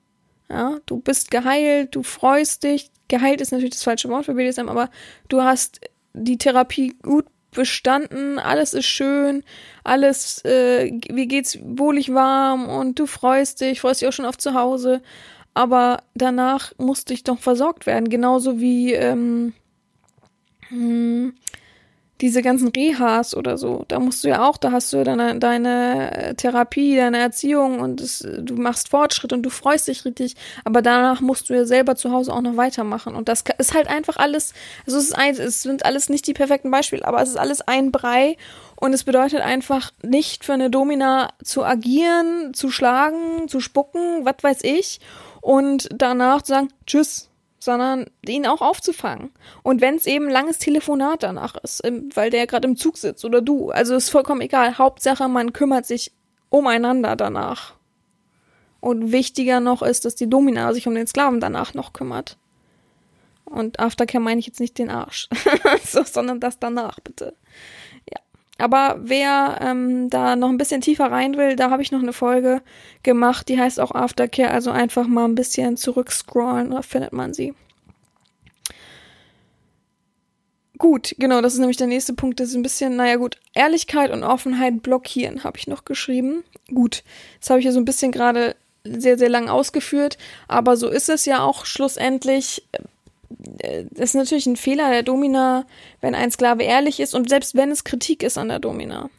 Ja, du bist geheilt, du freust dich. Geheilt ist natürlich das falsche Wort für BDSM, aber du hast die Therapie gut bestanden, alles ist schön, alles, äh, wie geht's wohlig warm und du freust dich, freust dich auch schon auf zu Hause. aber danach musste ich doch versorgt werden. Genauso wie ähm, hm, diese ganzen Rehas oder so, da musst du ja auch, da hast du deine, deine Therapie, deine Erziehung und es, du machst Fortschritt und du freust dich richtig, aber danach musst du ja selber zu Hause auch noch weitermachen. Und das ist halt einfach alles, also es ist ein, es sind alles nicht die perfekten Beispiele, aber es ist alles ein Brei und es bedeutet einfach nicht für eine Domina zu agieren, zu schlagen, zu spucken, was weiß ich und danach zu sagen, tschüss, sondern ihn auch aufzufangen. Und wenn es eben ein langes Telefonat danach ist, weil der gerade im Zug sitzt oder du, also ist vollkommen egal. Hauptsache, man kümmert sich umeinander danach. Und wichtiger noch ist, dass die Domina sich um den Sklaven danach noch kümmert. Und Aftercare meine ich jetzt nicht den Arsch, so, sondern das danach, bitte. Aber wer ähm, da noch ein bisschen tiefer rein will, da habe ich noch eine Folge gemacht, die heißt auch Aftercare, also einfach mal ein bisschen zurückscrollen, da findet man sie. Gut, genau, das ist nämlich der nächste Punkt, das ist ein bisschen, naja gut, Ehrlichkeit und Offenheit blockieren, habe ich noch geschrieben. Gut, das habe ich ja so ein bisschen gerade sehr, sehr lang ausgeführt, aber so ist es ja auch schlussendlich das ist natürlich ein Fehler der Domina, wenn ein Sklave ehrlich ist und selbst wenn es Kritik ist an der Domina.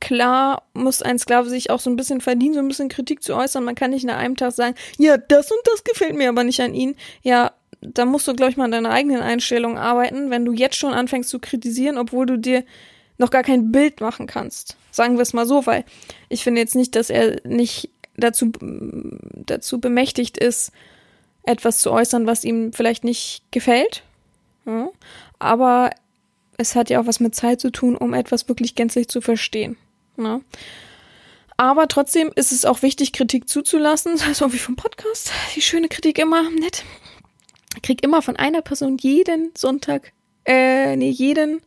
Klar muss ein Sklave sich auch so ein bisschen verdienen, so ein bisschen Kritik zu äußern. Man kann nicht nach einem Tag sagen, ja, das und das gefällt mir aber nicht an ihn. Ja, da musst du, glaube ich, mal an deiner eigenen Einstellung arbeiten, wenn du jetzt schon anfängst zu kritisieren, obwohl du dir noch gar kein Bild machen kannst. Sagen wir es mal so, weil ich finde jetzt nicht, dass er nicht dazu, dazu bemächtigt ist, etwas zu äußern, was ihm vielleicht nicht gefällt. Ja, aber es hat ja auch was mit Zeit zu tun, um etwas wirklich gänzlich zu verstehen. Ja. Aber trotzdem ist es auch wichtig, Kritik zuzulassen, so wie vom Podcast. Die schöne Kritik immer nett. Ich krieg immer von einer Person jeden Sonntag, äh, nee, jeden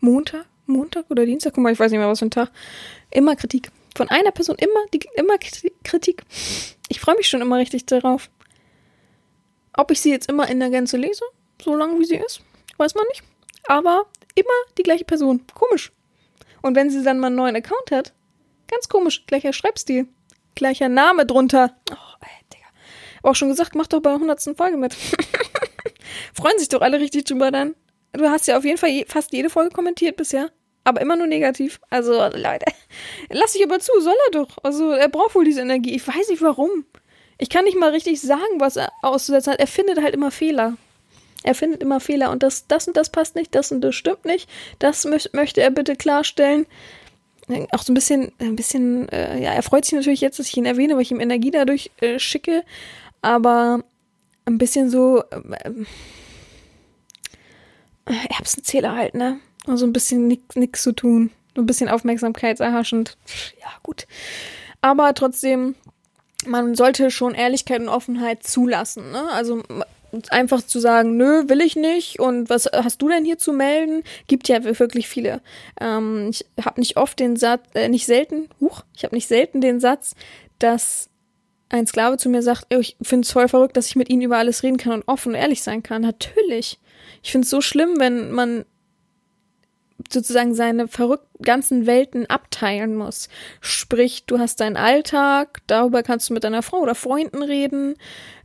Montag, Montag oder Dienstag, guck mal, ich weiß nicht mehr, was für ein Tag, immer Kritik. Von einer Person immer, die, immer Kritik. Ich freue mich schon immer richtig darauf. Ob ich sie jetzt immer in der Gänze lese, so lange wie sie ist, weiß man nicht. Aber immer die gleiche Person. Komisch. Und wenn sie dann mal einen neuen Account hat, ganz komisch, gleicher Schreibstil, gleicher Name drunter. Oh, ey, Digga. Auch schon gesagt, mach doch bei der 100. Folge mit. Freuen sich doch alle richtig drüber dann. Du hast ja auf jeden Fall je, fast jede Folge kommentiert bisher. Aber immer nur negativ. Also, Leute, lass dich aber zu, soll er doch. Also, er braucht wohl diese Energie. Ich weiß nicht warum. Ich kann nicht mal richtig sagen, was er auszusetzen hat. Er findet halt immer Fehler. Er findet immer Fehler und das, das und das passt nicht, das und das stimmt nicht. Das mö möchte er bitte klarstellen. Auch so ein bisschen, ein bisschen, äh, ja, er freut sich natürlich jetzt, dass ich ihn erwähne, weil ich ihm Energie dadurch äh, schicke. Aber ein bisschen so äh, Erbsenzähler halt, ne? Also ein bisschen nichts zu tun. So ein bisschen aufmerksamkeitserhaschend. Ja, gut. Aber trotzdem man sollte schon Ehrlichkeit und Offenheit zulassen. Ne? Also einfach zu sagen, nö, will ich nicht und was hast du denn hier zu melden? Gibt ja wirklich viele. Ähm, ich habe nicht oft den Satz, äh, nicht selten, huch, ich habe nicht selten den Satz, dass ein Sklave zu mir sagt, ich finde es voll verrückt, dass ich mit ihnen über alles reden kann und offen und ehrlich sein kann. Natürlich. Ich finde es so schlimm, wenn man sozusagen seine verrückten ganzen Welten abteilen muss. Sprich, du hast deinen Alltag, darüber kannst du mit deiner Frau oder Freunden reden,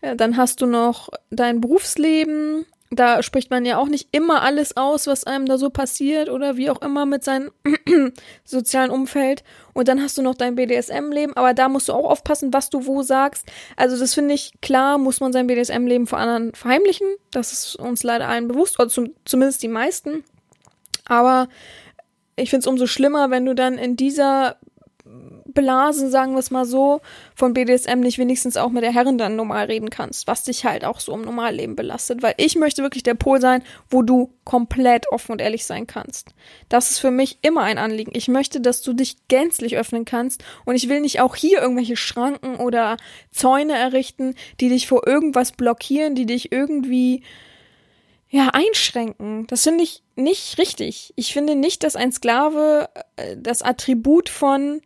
äh, dann hast du noch dein Berufsleben, da spricht man ja auch nicht immer alles aus, was einem da so passiert oder wie auch immer mit seinem sozialen Umfeld. Und dann hast du noch dein BDSM-Leben, aber da musst du auch aufpassen, was du wo sagst. Also das finde ich, klar muss man sein BDSM-Leben vor anderen verheimlichen. Das ist uns leider allen bewusst, oder zum, zumindest die meisten. Aber ich finde es umso schlimmer, wenn du dann in dieser Blase, sagen wir es mal so, von BDSM nicht wenigstens auch mit der Herrin dann normal reden kannst, was dich halt auch so im Normalleben belastet. Weil ich möchte wirklich der Pol sein, wo du komplett offen und ehrlich sein kannst. Das ist für mich immer ein Anliegen. Ich möchte, dass du dich gänzlich öffnen kannst und ich will nicht auch hier irgendwelche Schranken oder Zäune errichten, die dich vor irgendwas blockieren, die dich irgendwie ja, einschränken. Das finde ich nicht richtig. Ich finde nicht, dass ein Sklave äh, das Attribut von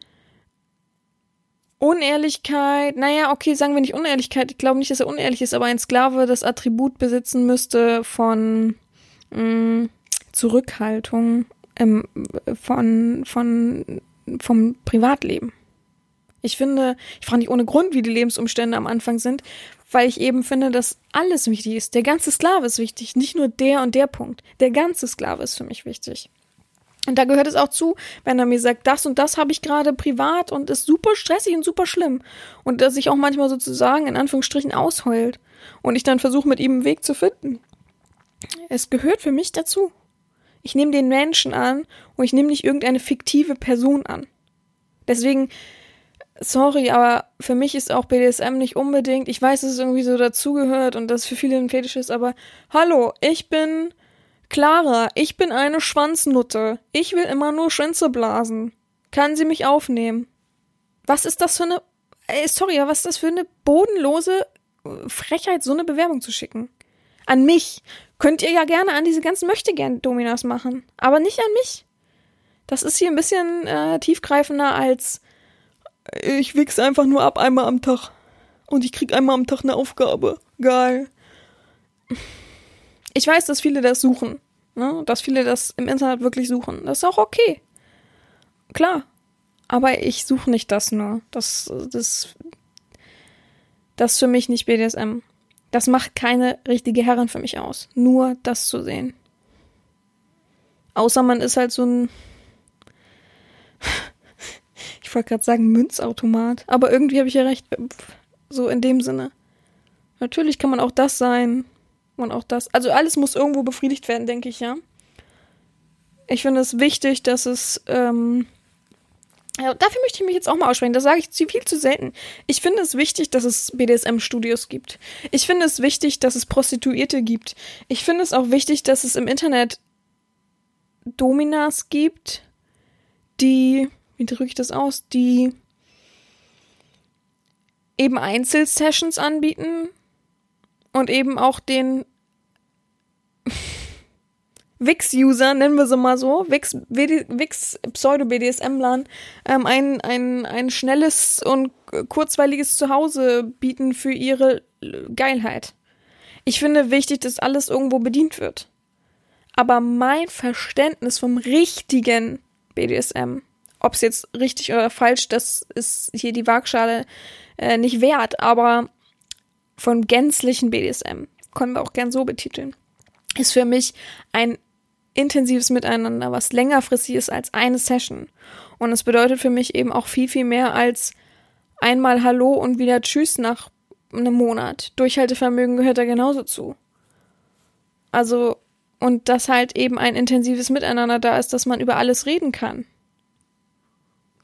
Unehrlichkeit, naja, okay, sagen wir nicht Unehrlichkeit, ich glaube nicht, dass er unehrlich ist, aber ein Sklave das Attribut besitzen müsste von mh, mm, Zurückhaltung, ähm, von, von, vom Privatleben. Ich finde, ich frage nicht ohne Grund, wie die Lebensumstände am Anfang sind, weil ich eben finde, dass alles wichtig ist. Der ganze Sklave ist wichtig, nicht nur der und der Punkt. Der ganze Sklave ist für mich wichtig. Und da gehört es auch zu, wenn er mir sagt, das und das habe ich gerade privat und ist super stressig und super schlimm. Und dass ich auch manchmal sozusagen in Anführungsstrichen ausheult. Und ich dann versuche, mit ihm einen Weg zu finden. Es gehört für mich dazu. Ich nehme den Menschen an und ich nehme nicht irgendeine fiktive Person an. Deswegen, sorry, aber für mich ist auch BDSM nicht unbedingt, ich weiß, dass es irgendwie so dazugehört und dass für viele ein Fetisch ist, aber hallo, ich bin Clara, ich bin eine Schwanznutte. Ich will immer nur Schwänze blasen. Kann sie mich aufnehmen? Was ist das für eine. Ey, sorry, aber was ist das für eine bodenlose Frechheit, so eine Bewerbung zu schicken? An mich. Könnt ihr ja gerne an diese ganzen Möchtegern-Dominas machen. Aber nicht an mich. Das ist hier ein bisschen äh, tiefgreifender als ich wichs einfach nur ab einmal am Tag. Und ich krieg einmal am Tag eine Aufgabe. Geil ich weiß, dass viele das suchen. Ne? Dass viele das im Internet wirklich suchen. Das ist auch okay. Klar. Aber ich suche nicht das nur. Das, das, das ist für mich nicht BDSM. Das macht keine richtige Herrin für mich aus. Nur das zu sehen. Außer man ist halt so ein. Wollte gerade sagen Münzautomat. Aber irgendwie habe ich ja recht. So in dem Sinne. Natürlich kann man auch das sein. Und auch das. Also alles muss irgendwo befriedigt werden, denke ich, ja. Ich finde es wichtig, dass es. Ähm, ja, dafür möchte ich mich jetzt auch mal aussprechen. Das sage ich viel zu selten. Ich finde es wichtig, dass es BDSM-Studios gibt. Ich finde es wichtig, dass es Prostituierte gibt. Ich finde es auch wichtig, dass es im Internet Dominas gibt, die, wie drücke ich das aus, die eben Einzelsessions anbieten, und eben auch den Wix-User, nennen wir sie mal so, Wix, Wix Pseudo-BDSM-Lan, ähm, ein, ein, ein schnelles und kurzweiliges Zuhause bieten für ihre Geilheit. Ich finde wichtig, dass alles irgendwo bedient wird. Aber mein Verständnis vom richtigen BDSM, ob es jetzt richtig oder falsch, das ist hier die Waagschale äh, nicht wert, aber von gänzlichen BDSM, können wir auch gern so betiteln, ist für mich ein intensives Miteinander, was längerfristig ist als eine Session. Und es bedeutet für mich eben auch viel, viel mehr als einmal Hallo und wieder Tschüss nach einem Monat. Durchhaltevermögen gehört da genauso zu. Also, und dass halt eben ein intensives Miteinander da ist, dass man über alles reden kann.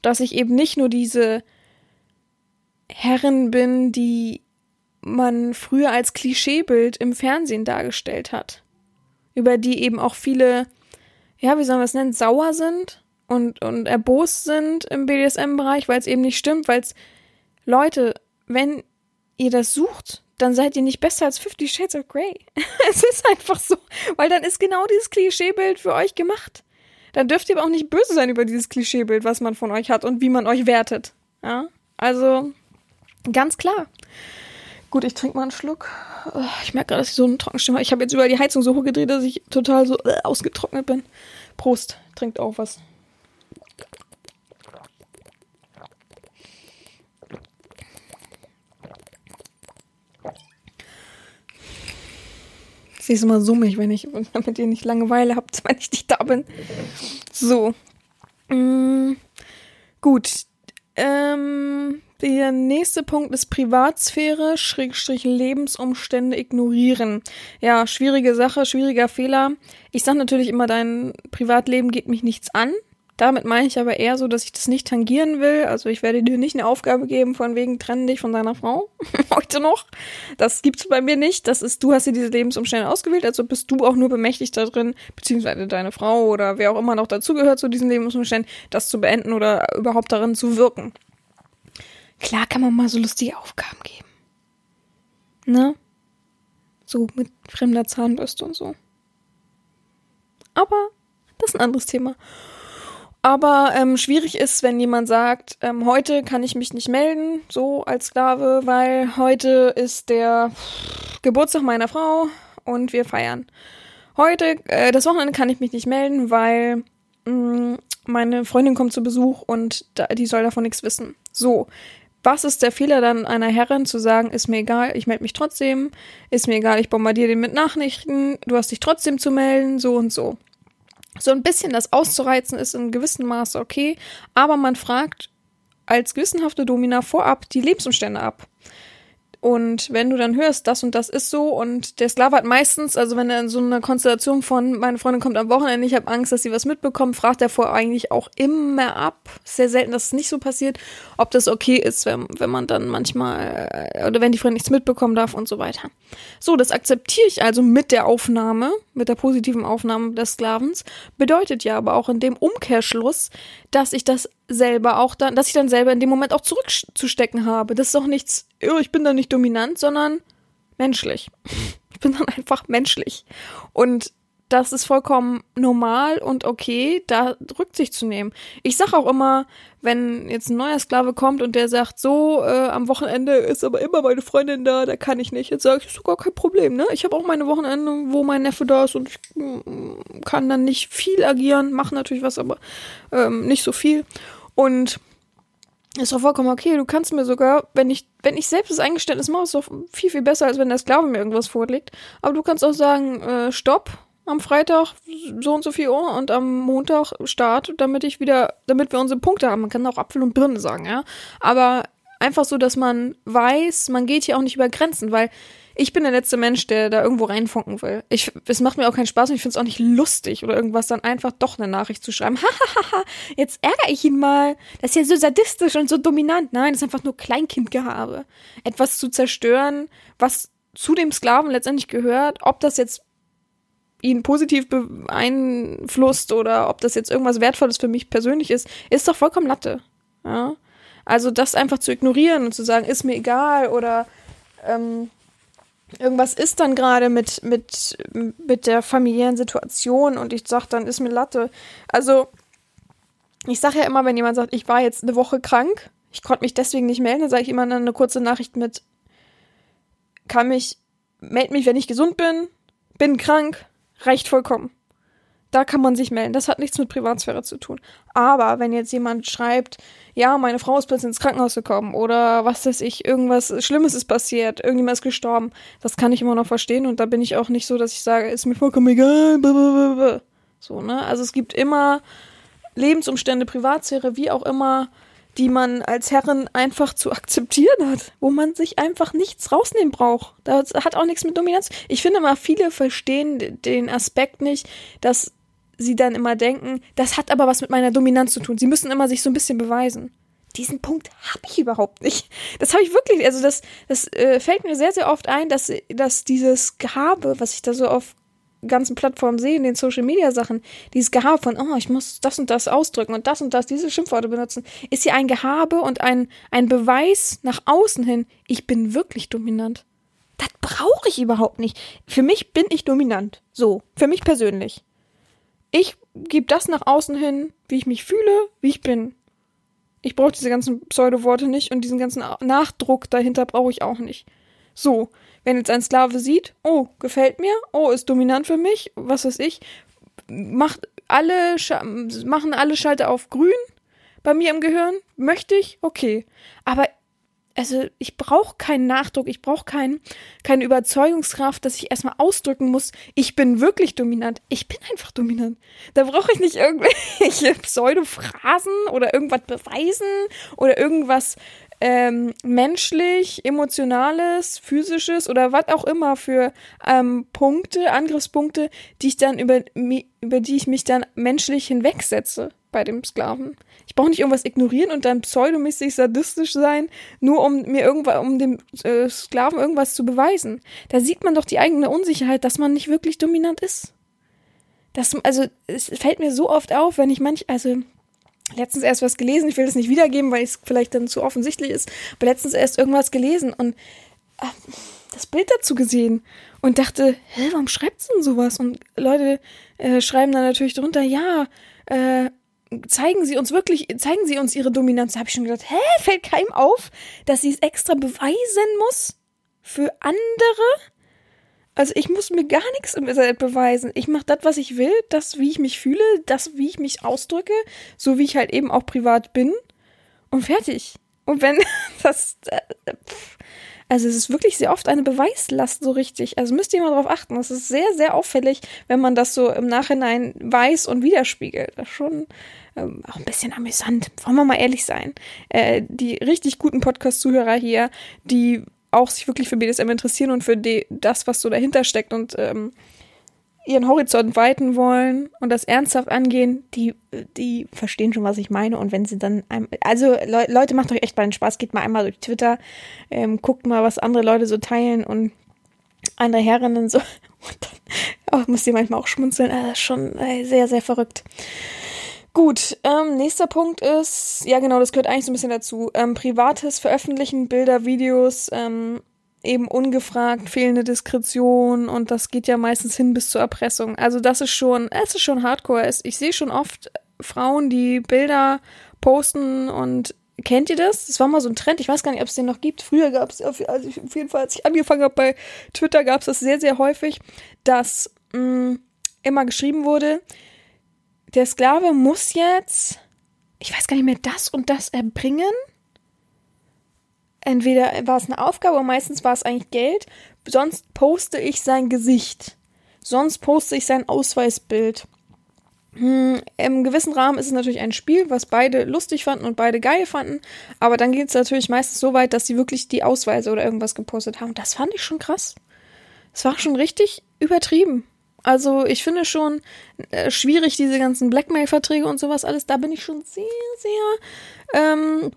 Dass ich eben nicht nur diese Herrin bin, die man früher als Klischeebild im Fernsehen dargestellt hat. Über die eben auch viele, ja, wie sollen wir es nennen, sauer sind und, und erbost sind im BDSM-Bereich, weil es eben nicht stimmt, weil es, Leute, wenn ihr das sucht, dann seid ihr nicht besser als Fifty Shades of Grey. es ist einfach so, weil dann ist genau dieses Klischeebild für euch gemacht. Dann dürft ihr aber auch nicht böse sein über dieses Klischeebild, was man von euch hat und wie man euch wertet. Ja, also ganz klar. Gut, ich trinke mal einen Schluck. Ich merke gerade, dass ich so eine Trockenstimme habe. Ich habe jetzt über die Heizung so hochgedreht, dass ich total so äh, ausgetrocknet bin. Prost, trinkt auch was. Sie ist immer summig, wenn ich, damit ihr nicht Langeweile habt, wenn ich nicht da bin. So. Mm, gut. Ähm, der nächste Punkt ist Privatsphäre, Schrägstrich Lebensumstände ignorieren. Ja, schwierige Sache, schwieriger Fehler. Ich sag natürlich immer, dein Privatleben geht mich nichts an. Damit meine ich aber eher so, dass ich das nicht tangieren will. Also ich werde dir nicht eine Aufgabe geben, von wegen trennen dich von deiner Frau. Heute noch. Das gibt's bei mir nicht. Das ist, du hast dir diese Lebensumstände ausgewählt, also bist du auch nur bemächtigt da drin, beziehungsweise deine Frau oder wer auch immer noch dazugehört zu diesen Lebensumständen, das zu beenden oder überhaupt darin zu wirken. Klar kann man mal so lustige Aufgaben geben. Ne? So mit fremder Zahnbürste und so. Aber das ist ein anderes Thema. Aber ähm, schwierig ist, wenn jemand sagt, ähm, heute kann ich mich nicht melden, so als Sklave, weil heute ist der Geburtstag meiner Frau und wir feiern. Heute, äh, das Wochenende kann ich mich nicht melden, weil mh, mm, meine Freundin kommt zu Besuch und da, die soll davon nichts wissen. So, was ist der Fehler dann einer Herrin zu sagen, ist mir egal, ich melde mich trotzdem, ist mir egal, ich bombardiere den mit Nachrichten, du hast dich trotzdem zu melden, so und so. So ein bisschen das auszureizen ist in gewissem Maße okay, aber man fragt als gewissenhafte Domina vorab die Lebensumstände ab. Und wenn du dann hörst, das und das ist so und der Sklave hat meistens, also wenn er in so einer Konstellation von, meine Freundin kommt am Wochenende, ich habe Angst, dass sie was mitbekommt, fragt er vorher eigentlich auch immer ab. Sehr selten, dass es nicht so passiert, ob das okay ist, wenn, wenn man dann manchmal, äh, oder wenn die Freundin nichts mitbekommen darf und so weiter. So, das akzeptiere ich also mit der Aufnahme, mit der positiven Aufnahme des Sklavens, bedeutet ja aber auch in dem Umkehrschluss, dass ich das selber auch dann, dass ich dann selber in dem Moment auch zurückzustecken habe. Das ist auch nichts, oh, ich bin da nicht dominant, sondern menschlich. Ich bin dann einfach menschlich. Und das ist vollkommen normal und okay, da Rücksicht zu nehmen. Ich sage auch immer, wenn jetzt ein neuer Sklave kommt und der sagt, so, äh, am Wochenende ist aber immer meine Freundin da, da kann ich nicht. Jetzt sage ich, ist gar kein Problem, ne? Ich habe auch meine Wochenende, wo mein Neffe da ist und ich mm, kann dann nicht viel agieren, mache natürlich was, aber ähm, nicht so viel. Und ist doch vollkommen okay. Du kannst mir sogar, wenn ich, wenn ich selbst das Eingeständnis mache, ist doch viel, viel besser, als wenn der Sklave mir irgendwas vorlegt. Aber du kannst auch sagen, äh, stopp, am Freitag so und so viel Uhr und am Montag Start, damit ich wieder, damit wir unsere Punkte haben. Man kann auch Apfel und Birne sagen, ja. Aber einfach so, dass man weiß, man geht hier auch nicht über Grenzen, weil ich bin der letzte Mensch, der da irgendwo reinfunken will. Ich, es macht mir auch keinen Spaß und ich finde es auch nicht lustig oder irgendwas dann einfach doch eine Nachricht zu schreiben. Hahaha, jetzt ärgere ich ihn mal. Das ist ja so sadistisch und so dominant. Nein, das ist einfach nur Kleinkindgehabe. Etwas zu zerstören, was zu dem Sklaven letztendlich gehört, ob das jetzt ihn positiv beeinflusst oder ob das jetzt irgendwas Wertvolles für mich persönlich ist, ist doch vollkommen Latte. Ja? Also das einfach zu ignorieren und zu sagen, ist mir egal oder ähm, irgendwas ist dann gerade mit, mit, mit der familiären Situation und ich sage dann, ist mir Latte. Also ich sage ja immer, wenn jemand sagt, ich war jetzt eine Woche krank, ich konnte mich deswegen nicht melden, dann sage ich immer eine kurze Nachricht mit, kann mich, meld mich, wenn ich gesund bin, bin krank, reicht vollkommen. Da kann man sich melden. Das hat nichts mit Privatsphäre zu tun. Aber wenn jetzt jemand schreibt, ja, meine Frau ist plötzlich ins Krankenhaus gekommen oder was weiß ich, irgendwas Schlimmes ist passiert, irgendjemand ist gestorben, das kann ich immer noch verstehen und da bin ich auch nicht so, dass ich sage, ist mir vollkommen egal. Blablabla. So, ne? Also es gibt immer Lebensumstände, Privatsphäre, wie auch immer, die man als Herrin einfach zu akzeptieren hat, wo man sich einfach nichts rausnehmen braucht. Das hat auch nichts mit Dominanz. Ich finde mal, viele verstehen den Aspekt nicht, dass sie dann immer denken, das hat aber was mit meiner Dominanz zu tun. Sie müssen immer sich so ein bisschen beweisen. Diesen Punkt habe ich überhaupt nicht. Das habe ich wirklich, also das, das äh, fällt mir sehr, sehr oft ein, dass, dass dieses Gehabe, was ich da so auf ganzen Plattformen sehe, in den Social Media Sachen, dieses Gehabe von, oh, ich muss das und das ausdrücken und das und das, diese Schimpfworte benutzen, ist hier ein Gehabe und ein, ein Beweis nach außen hin, ich bin wirklich dominant. Das brauche ich überhaupt nicht. Für mich bin ich dominant. So, für mich persönlich. Ich gebe das nach außen hin, wie ich mich fühle, wie ich bin. Ich brauche diese ganzen Pseudo-Worte nicht und diesen ganzen Nachdruck dahinter brauche ich auch nicht. So, wenn jetzt ein Sklave sieht, oh, gefällt mir, oh, ist dominant für mich, was weiß ich, macht alle, machen alle Schalter auf grün bei mir im Gehirn, möchte ich, okay. Aber also ich brauche keinen Nachdruck, ich brauche kein, keine Überzeugungskraft, dass ich erstmal ausdrücken muss, ich bin wirklich dominant. Ich bin einfach dominant. Da brauche ich nicht irgendwelche Pseudophrasen oder irgendwas beweisen oder irgendwas ähm, menschlich, emotionales, physisches oder was auch immer für ähm, Punkte, Angriffspunkte, die ich dann über, über die ich mich dann menschlich hinwegsetze bei dem Sklaven. Ich brauche nicht irgendwas ignorieren und dann pseudomäßig sadistisch sein, nur um mir irgendwas, um dem äh, Sklaven irgendwas zu beweisen. Da sieht man doch die eigene Unsicherheit, dass man nicht wirklich dominant ist. Das, also, es fällt mir so oft auf, wenn ich manch, also, letztens erst was gelesen, ich will das nicht wiedergeben, weil es vielleicht dann zu offensichtlich ist, aber letztens erst irgendwas gelesen und äh, das Bild dazu gesehen und dachte, hä, warum schreibt sie denn sowas? Und Leute äh, schreiben dann natürlich drunter, ja, äh, zeigen sie uns wirklich, zeigen sie uns ihre Dominanz. Da habe ich schon gedacht, hä, fällt keinem auf, dass sie es extra beweisen muss für andere? Also ich muss mir gar nichts im Internet beweisen. Ich mache das, was ich will, das, wie ich mich fühle, das, wie ich mich ausdrücke, so wie ich halt eben auch privat bin und fertig. Und wenn das, äh, also es ist wirklich sehr oft eine Beweislast so richtig. Also müsst ihr mal darauf achten. Das ist sehr, sehr auffällig, wenn man das so im Nachhinein weiß und widerspiegelt. Das ist schon ähm, auch ein bisschen amüsant. Wollen wir mal ehrlich sein. Äh, die richtig guten Podcast-Zuhörer hier, die auch sich wirklich für BDSM interessieren und für die, das, was so dahinter steckt und ähm, ihren Horizont weiten wollen und das ernsthaft angehen, die, die verstehen schon, was ich meine. Und wenn sie dann, einem, also Le Leute, macht euch echt mal einen Spaß, geht mal einmal durch Twitter, ähm, guckt mal, was andere Leute so teilen und andere Herrinnen so. Und dann oh, müsst ihr manchmal auch schmunzeln. Ah, das ist schon äh, sehr, sehr verrückt. Gut, ähm, nächster Punkt ist, ja genau, das gehört eigentlich so ein bisschen dazu. Ähm, privates Veröffentlichen, Bilder, Videos, ähm, eben ungefragt, fehlende Diskretion und das geht ja meistens hin bis zur Erpressung. Also das ist schon, es ist schon hardcore. Ich sehe schon oft Frauen, die Bilder posten und kennt ihr das? Das war mal so ein Trend. Ich weiß gar nicht, ob es den noch gibt. Früher gab es, also auf jeden Fall, als ich angefangen habe bei Twitter, gab es das sehr, sehr häufig, dass mh, mm, immer geschrieben wurde, der Sklave muss jetzt, ich weiß gar nicht mehr, das und das erbringen. Entweder war es eine Aufgabe, aber meistens war es eigentlich Geld. Sonst poste ich sein Gesicht. Sonst poste ich sein Ausweisbild. Hm, Im gewissen Rahmen ist es natürlich ein Spiel, was beide lustig fanden und beide geil fanden. Aber dann geht es natürlich meistens so weit, dass sie wirklich die Ausweise oder irgendwas gepostet haben. Das fand ich schon krass. Es war schon richtig übertrieben. Also ich finde schon äh, schwierig, diese ganzen Blackmail-Verträge und sowas alles. Da bin ich schon sehr, sehr, ähm,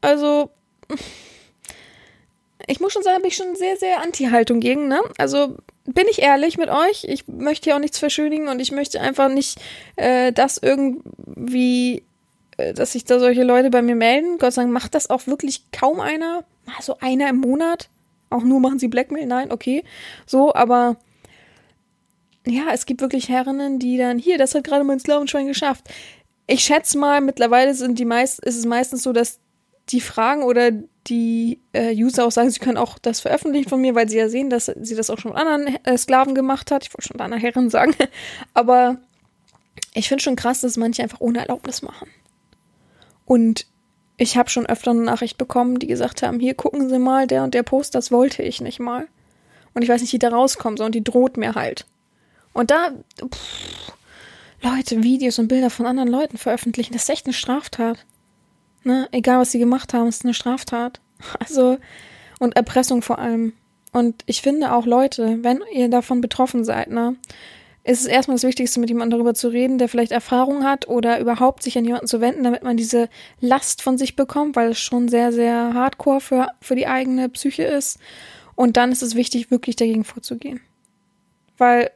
also ich muss schon sagen, bin ich schon sehr, sehr Anti-Haltung gegen, ne? Also bin ich ehrlich mit euch. Ich möchte hier auch nichts verschönigen und ich möchte einfach nicht, äh, dass irgendwie, äh, dass sich da solche Leute bei mir melden. Gott sei Dank macht das auch wirklich kaum einer. Also einer im Monat. Auch nur machen sie Blackmail, nein, okay. So, aber ja, es gibt wirklich Herrinnen, die dann, hier, das hat gerade mein Sklavenschwein geschafft. Ich schätze mal, mittlerweile sind die meist, ist es meistens so, dass die Fragen oder die äh, User auch sagen, sie können auch das veröffentlichen von mir, weil sie ja sehen, dass sie das auch schon mit anderen äh, Sklaven gemacht hat. Ich wollte schon mit einer Herren sagen. Aber ich finde schon krass, dass manche einfach ohne Erlaubnis machen. Und ich habe schon öfter eine Nachricht bekommen, die gesagt haben, hier gucken Sie mal, der und der Post, das wollte ich nicht mal. Und ich weiß nicht, wie da rauskommt, sondern die droht mir halt. Und da, pff, Leute, Videos und Bilder von anderen Leuten veröffentlichen, das ist echt eine Straftat. Ne? Egal, was sie gemacht haben, ist eine Straftat. Also, und Erpressung vor allem. Und ich finde auch Leute, wenn ihr davon betroffen seid, ne, ist es erstmal das Wichtigste, mit jemandem darüber zu reden, der vielleicht Erfahrung hat oder überhaupt sich an jemanden zu wenden, damit man diese Last von sich bekommt, weil es schon sehr, sehr hardcore für, für die eigene Psyche ist. Und dann ist es wichtig, wirklich dagegen vorzugehen. Weil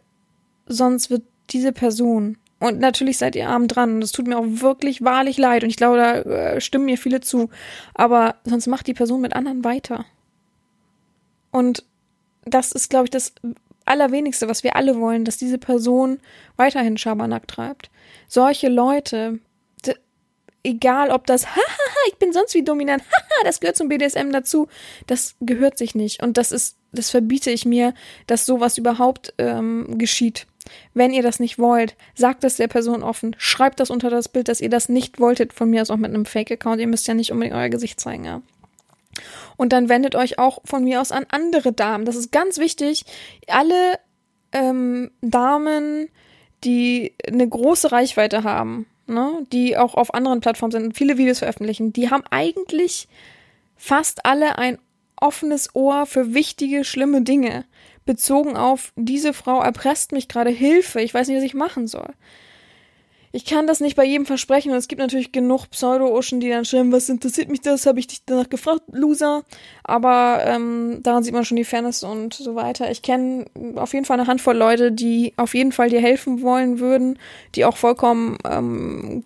sonst wird diese Person, und natürlich seid ihr arm dran, und es tut mir auch wirklich wahrlich leid, und ich glaube, da äh, stimmen mir viele zu, aber sonst macht die Person mit anderen weiter. Und das ist, glaube ich, das Allerwenigste, was wir alle wollen, dass diese Person weiterhin Schabernack treibt. Solche Leute, egal ob das, hahaha, ich bin sonst wie dominant, haha, das gehört zum BDSM dazu, das gehört sich nicht. Und das ist, das verbiete ich mir, dass sowas überhaupt ähm, geschieht. Wenn ihr das nicht wollt, sagt es der Person offen. Schreibt das unter das Bild, dass ihr das nicht wolltet, von mir aus auch mit einem Fake-Account. Ihr müsst ja nicht unbedingt euer Gesicht zeigen, ja. Und dann wendet euch auch von mir aus an andere Damen. Das ist ganz wichtig. Alle ähm, Damen, die eine große Reichweite haben, ne, die auch auf anderen Plattformen sind und viele Videos veröffentlichen, die haben eigentlich fast alle ein offenes Ohr für wichtige, schlimme Dinge bezogen auf, diese Frau erpresst mich gerade Hilfe, ich weiß nicht, was ich machen soll. Ich kann das nicht bei jedem versprechen und es gibt natürlich genug Pseudo-Oschen, die dann schreiben, was interessiert mich das, habe ich dich danach gefragt, Loser. Aber ähm, daran sieht man schon die Fairness und so weiter. Ich kenne auf jeden Fall eine Handvoll Leute, die auf jeden Fall dir helfen wollen würden, die auch vollkommen ähm,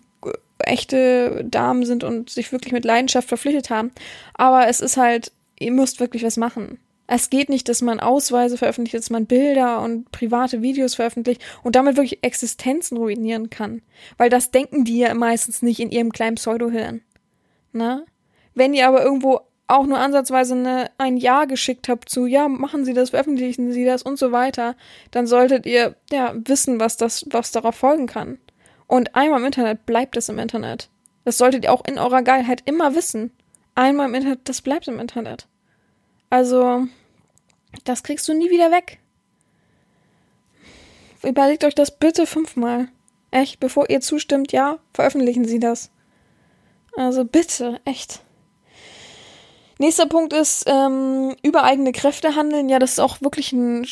echte Damen sind und sich wirklich mit Leidenschaft verpflichtet haben. Aber es ist halt, ihr müsst wirklich was machen. Es geht nicht, dass man Ausweise veröffentlicht, dass man Bilder und private Videos veröffentlicht und damit wirklich Existenzen ruinieren kann. Weil das denken die ja meistens nicht in ihrem kleinen Pseudo-Hirn. Na? Wenn ihr aber irgendwo auch nur ansatzweise eine, ein Ja geschickt habt zu, ja, machen Sie das, veröffentlichen Sie das und so weiter, dann solltet ihr ja wissen, was das, was darauf folgen kann. Und einmal im Internet bleibt es im Internet. Das solltet ihr auch in eurer Geilheit immer wissen. Einmal im Internet, das bleibt im Internet. Also, das kriegst du nie wieder weg. Überlegt euch das bitte fünfmal. Echt, bevor ihr zustimmt, ja, veröffentlichen Sie das. Also bitte, echt. Nächster Punkt ist, ähm, über eigene Kräfte handeln. Ja, das ist auch wirklich ein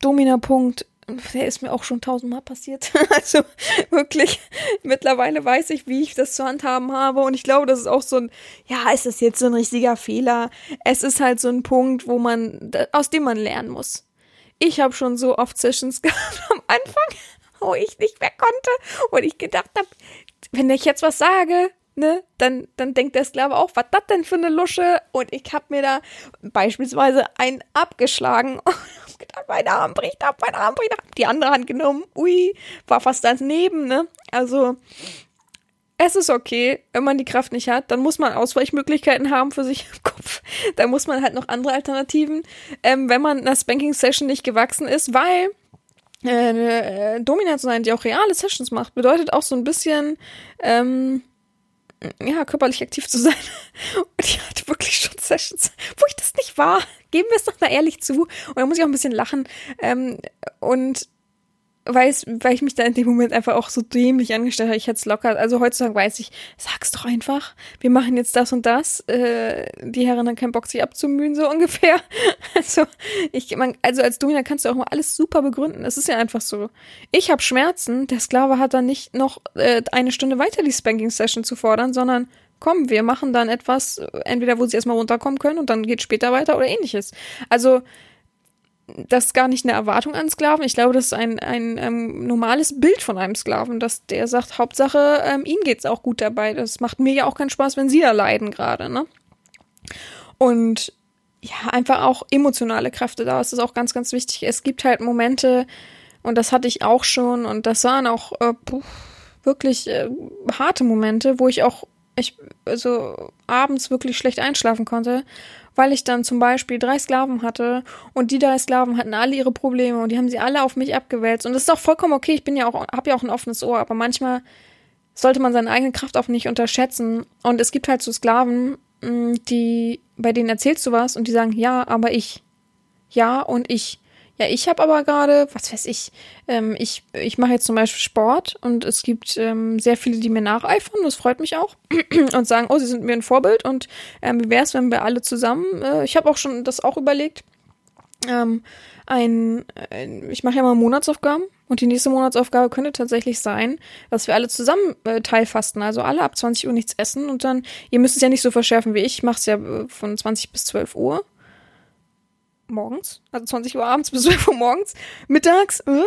Domina-Punkt. Der ist mir auch schon tausendmal passiert. also wirklich, mittlerweile weiß ich, wie ich das zu handhaben habe. Und ich glaube, das ist auch so ein, ja, ist das jetzt so ein richtiger Fehler? Es ist halt so ein Punkt, wo man, aus dem man lernen muss. Ich habe schon so oft Sessions gehabt am Anfang, wo ich nicht mehr konnte und ich gedacht habe, wenn ich jetzt was sage, ne, dann, dann denkt der Sklave auch, was das denn für eine Lusche? Und ich habe mir da beispielsweise einen abgeschlagen gedacht, mein Arm bricht ab, mein Arm bricht ab. Die andere Hand genommen, ui, war fast daneben, ne? Also, es ist okay, wenn man die Kraft nicht hat, dann muss man Ausweichmöglichkeiten haben für sich im Kopf. Da muss man halt noch andere Alternativen, ähm, wenn man einer Spanking-Session nicht gewachsen ist, weil äh, äh, Domina zu sein, die auch reale Sessions macht, bedeutet auch so ein bisschen ähm, ja, körperlich aktiv zu sein. Und ich hatte wirklich schon Sessions, wo ich das nicht war. Geben wir es doch mal ehrlich zu. Und da muss ich auch ein bisschen lachen. Ähm, und weil, es, weil ich mich da in dem Moment einfach auch so dämlich angestellt habe. Ich hätte es locker. Also heutzutage weiß ich, sag's doch einfach. Wir machen jetzt das und das. Äh, die Herren haben keinen Bock, sich abzumühen, so ungefähr. Also, ich, man, also als Domina kannst du auch mal alles super begründen. Es ist ja einfach so. Ich habe Schmerzen. Der Sklave hat dann nicht noch äh, eine Stunde weiter die Spanking-Session zu fordern, sondern komm, wir machen dann etwas, entweder wo sie erstmal runterkommen können und dann geht später weiter oder ähnliches. Also, das ist gar nicht eine Erwartung an Sklaven. Ich glaube, das ist ein, ein, ein ähm, normales Bild von einem Sklaven, dass der sagt, Hauptsache, ähm, ihm geht's auch gut dabei. Das macht mir ja auch keinen Spaß, wenn sie da leiden gerade, ne? Und ja, einfach auch emotionale Kräfte da. Das ist auch ganz, ganz wichtig. Es gibt halt Momente, und das hatte ich auch schon, und das waren auch äh, puh, wirklich äh, harte Momente, wo ich auch ich also abends wirklich schlecht einschlafen konnte, weil ich dann zum Beispiel drei Sklaven hatte und die drei Sklaven hatten alle ihre Probleme und die haben sie alle auf mich abgewälzt. Und das ist auch vollkommen okay, ich bin ja auch, habe ja auch ein offenes Ohr, aber manchmal sollte man seine eigene Kraft auch nicht unterschätzen. Und es gibt halt so Sklaven, mm, die, bei denen erzählst du was und die sagen, ja, aber ich. Ja, und ich. Ja, ich habe aber gerade, was weiß ich, ähm, ich, ich mache jetzt zum Beispiel Sport und es gibt ähm, sehr viele, die mir nacheifern, das freut mich auch und sagen, oh, sie sind mir ein Vorbild und ähm, wie wäre es, wenn wir alle zusammen, äh, ich habe auch schon das auch überlegt, ähm, ein, ein ich mache ja mal Monatsaufgaben und die nächste Monatsaufgabe könnte tatsächlich sein, dass wir alle zusammen äh, teilfasten, also alle ab 20 Uhr nichts essen und dann, ihr müsst es ja nicht so verschärfen wie ich, ich mache es ja äh, von 20 bis 12 Uhr morgens, also 20 Uhr abends bis 12 Uhr morgens, mittags. Äh.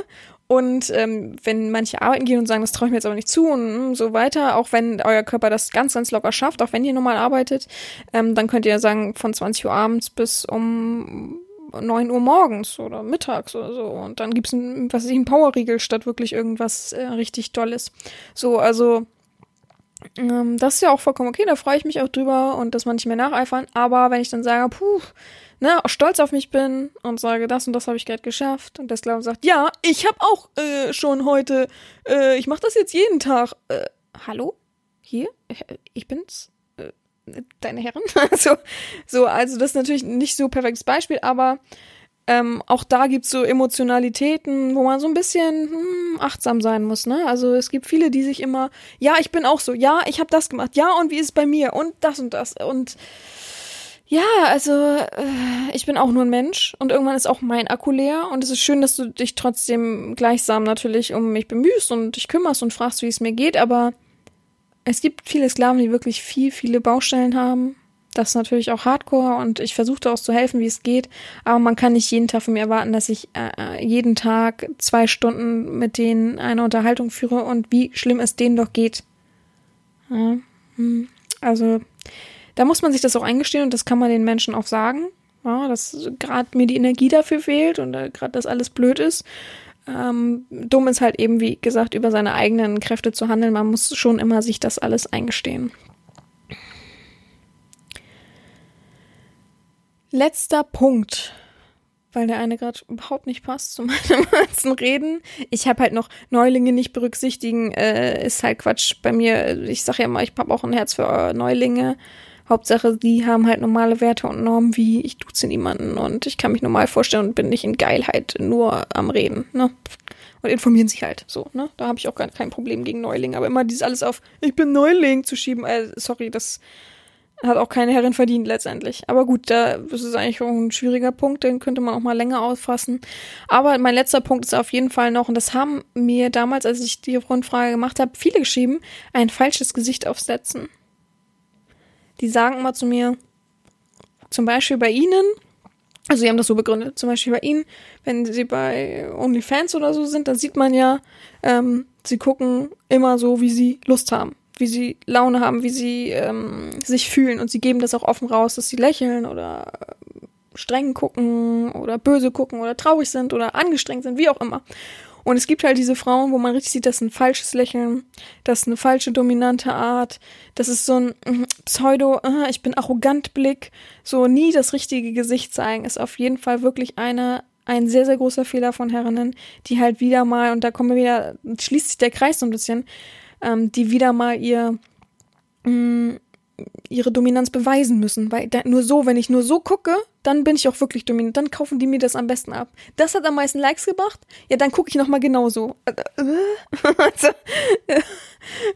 Und ähm, wenn manche arbeiten gehen und sagen, das traue ich mir jetzt aber nicht zu und so weiter, auch wenn euer Körper das ganz, ganz locker schafft, auch wenn ihr normal arbeitet, ähm, dann könnt ihr sagen, von 20 Uhr abends bis um 9 Uhr morgens oder mittags oder so. Und dann gibt's ein, was weiß ich, ein Powerriegel statt wirklich irgendwas äh, richtig Tolles. So, also ähm, das ist ja auch vollkommen okay, da freue ich mich auch drüber und dass nicht mehr nacheifern. Aber wenn ich dann sage, puh, ne, stolz auf mich bin und sage, das und das habe ich gerade geschafft. Und der Sklave sagt, ja, ich habe auch äh, schon heute, äh, ich mache das jetzt jeden Tag. Äh, hallo? Hier? Ich bin's? Äh, deine Herren? so, so, also das ist natürlich nicht so perfektes Beispiel, aber ähm, auch da gibt's so Emotionalitäten, wo man so ein bisschen hm, achtsam sein muss. Ne? Also es gibt viele, die sich immer, ja, ich bin auch so, ja, ich habe das gemacht, ja, und wie ist es bei mir und das und das und ja, also äh, ich bin auch nur ein Mensch und irgendwann ist auch mein Akku leer und es ist schön, dass du dich trotzdem gleichsam natürlich um mich bemühst und dich kümmerst und fragst, wie es mir geht, aber es gibt viele Sklaven, die wirklich viel, viele Baustellen haben. Das ist natürlich auch Hardcore und ich versuche auch zu helfen, wie es geht, aber man kann nicht jeden Tag von mir erwarten, dass ich äh, jeden Tag zwei Stunden mit denen eine Unterhaltung führe und wie schlimm es denen doch geht. Ja, hm. also da muss man sich das auch eingestehen und das kann man den Menschen auch sagen, ja, dass gerade mir die Energie dafür fehlt und äh, gerade das alles blöd ist. Ähm, dumm ist halt eben, wie gesagt, über seine eigenen Kräfte zu handeln. Man muss schon immer sich das alles eingestehen. Letzter Punkt, weil der eine gerade überhaupt nicht passt zu meinem ganzen Reden. Ich habe halt noch Neulinge nicht berücksichtigen, äh, ist halt Quatsch bei mir. Ich sage ja immer, ich habe auch ein Herz für äh, Neulinge. Hauptsache, die haben halt normale Werte und Normen wie ich duze niemanden und ich kann mich normal vorstellen und bin nicht in Geilheit nur am Reden, ne? Und informieren sich halt so, ne? Da habe ich auch gar kein Problem gegen Neulinge, aber immer dieses alles auf ich bin Neuling zu schieben, äh, sorry, das hat auch keine Herrin verdient letztendlich. Aber gut, da ist eigentlich auch ein schwieriger Punkt, den könnte man auch mal länger auffassen. Aber mein letzter Punkt ist auf jeden Fall noch, und das haben mir damals, als ich die Rundfrage gemacht habe, viele geschrieben, ein falsches Gesicht aufsetzen die sagen immer zu mir, zum Beispiel bei ihnen, also sie haben das so begründet, zum Beispiel bei ihnen, wenn sie bei OnlyFans oder so sind, dann sieht man ja, ähm, sie gucken immer so, wie sie Lust haben, wie sie Laune haben, wie sie ähm, sich fühlen und sie geben das auch offen raus, dass sie lächeln oder streng gucken oder böse gucken oder traurig sind oder angestrengt sind, wie auch immer. Und es gibt halt diese Frauen, wo man richtig sieht, das ist ein falsches Lächeln, das ist eine falsche dominante Art, das ist so ein mhm, Pseudo, uh, ich bin arrogant Blick, so nie das richtige Gesicht zeigen, ist auf jeden Fall wirklich eine, ein sehr, sehr großer Fehler von Herrinnen, die halt wieder mal, und da kommen wir wieder, schließt sich der Kreis so ein bisschen, ähm, die wieder mal ihr, mh, mm, ihre Dominanz beweisen müssen. Weil da, nur so, wenn ich nur so gucke, dann bin ich auch wirklich dominant. Dann kaufen die mir das am besten ab. Das hat am meisten Likes gebracht. Ja, dann gucke ich nochmal genauso.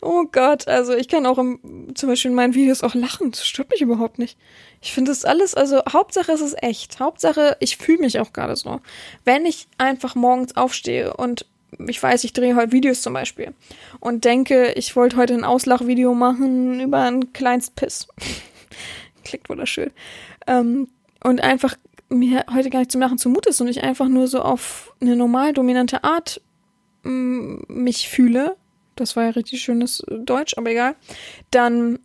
Oh Gott, also ich kann auch im, zum Beispiel in meinen Videos auch lachen. Das stört mich überhaupt nicht. Ich finde das alles, also Hauptsache es ist echt. Hauptsache, ich fühle mich auch gerade so. Wenn ich einfach morgens aufstehe und ich weiß, ich drehe heute Videos zum Beispiel und denke, ich wollte heute ein Auslachvideo machen über einen Kleinstpiss. Klickt wunderschön. Ähm, und einfach mir heute gar nicht zum Lachen zumute ist und ich einfach nur so auf eine normal dominante Art mm, mich fühle, das war ja richtig schönes Deutsch, aber egal, dann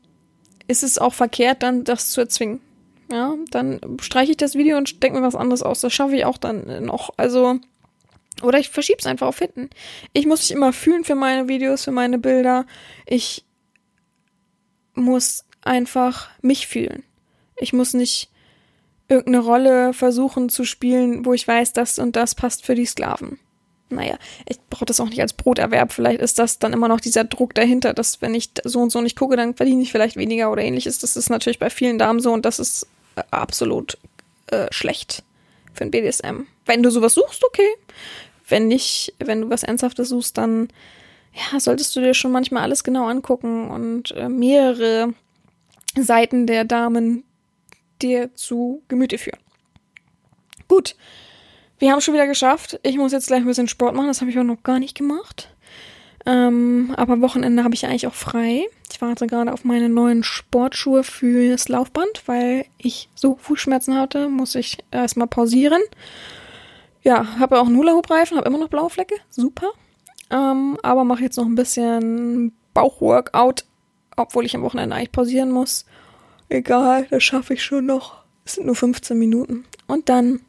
ist es auch verkehrt, dann das zu erzwingen. Ja, dann streiche ich das Video und denke mir was anderes aus. Das schaffe ich auch dann noch. Also, oder ich verschiebe es einfach auf hinten. Ich muss mich immer fühlen für meine Videos, für meine Bilder. Ich muss einfach mich fühlen. Ich muss nicht irgendeine Rolle versuchen zu spielen, wo ich weiß, das und das passt für die Sklaven. Naja, ich brauche das auch nicht als Broterwerb. Vielleicht ist das dann immer noch dieser Druck dahinter, dass wenn ich so und so nicht gucke, dann verdiene ich vielleicht weniger oder ähnliches. Das ist natürlich bei vielen Damen so und das ist äh, absolut äh, schlecht für ein BDSM. Wenn du sowas suchst, okay. Wenn nicht, wenn du was Ernsthaftes suchst, dann ja, solltest du dir schon manchmal alles genau angucken und äh, mehrere Seiten der Damen dir zu Gemüte führen. Gut, wir haben es schon wieder geschafft. Ich muss jetzt gleich ein bisschen Sport machen, das habe ich auch noch gar nicht gemacht. Ähm, aber Wochenende habe ich eigentlich auch frei. Ich warte gerade auf meine neuen Sportschuhe fürs Laufband, weil ich so Fußschmerzen hatte, muss ich erstmal pausieren. Ja, habe auch einen Hula-Hoop-Reifen, habe immer noch blaue Flecke, super. Ähm, aber mache jetzt noch ein bisschen Bauchworkout, obwohl ich am Wochenende eigentlich pausieren muss. Egal, das schaffe ich schon noch. Es sind nur 15 Minuten. Und dann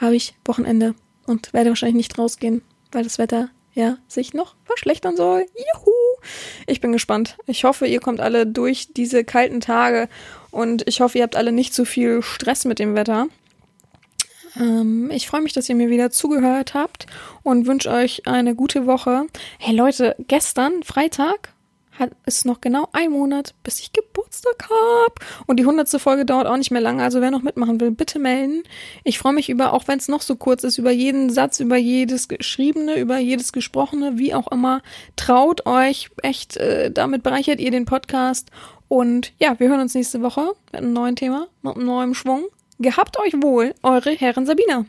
habe ich Wochenende und werde wahrscheinlich nicht rausgehen, weil das Wetter ja sich noch verschlechtern soll. Juhu! Ich bin gespannt. Ich hoffe, ihr kommt alle durch diese kalten Tage und ich hoffe, ihr habt alle nicht zu viel Stress mit dem Wetter. Ähm, ich freue mich, dass ihr mir wieder zugehört habt und wünsche euch eine gute Woche. Hey Leute, gestern, Freitag, hat, ist noch genau ein Monat, bis ich Geburtstag habe. Und die hundertste Folge dauert auch nicht mehr lange. Also wer noch mitmachen will, bitte melden. Ich freue mich über, auch wenn es noch so kurz ist, über jeden Satz, über jedes Geschriebene, über jedes Gesprochene, wie auch immer. Traut euch echt, äh, damit bereichert ihr den Podcast. Und ja, wir hören uns nächste Woche mit einem neuen Thema, mit einem neuen Schwung. Gehabt euch wohl, eure Herren Sabina.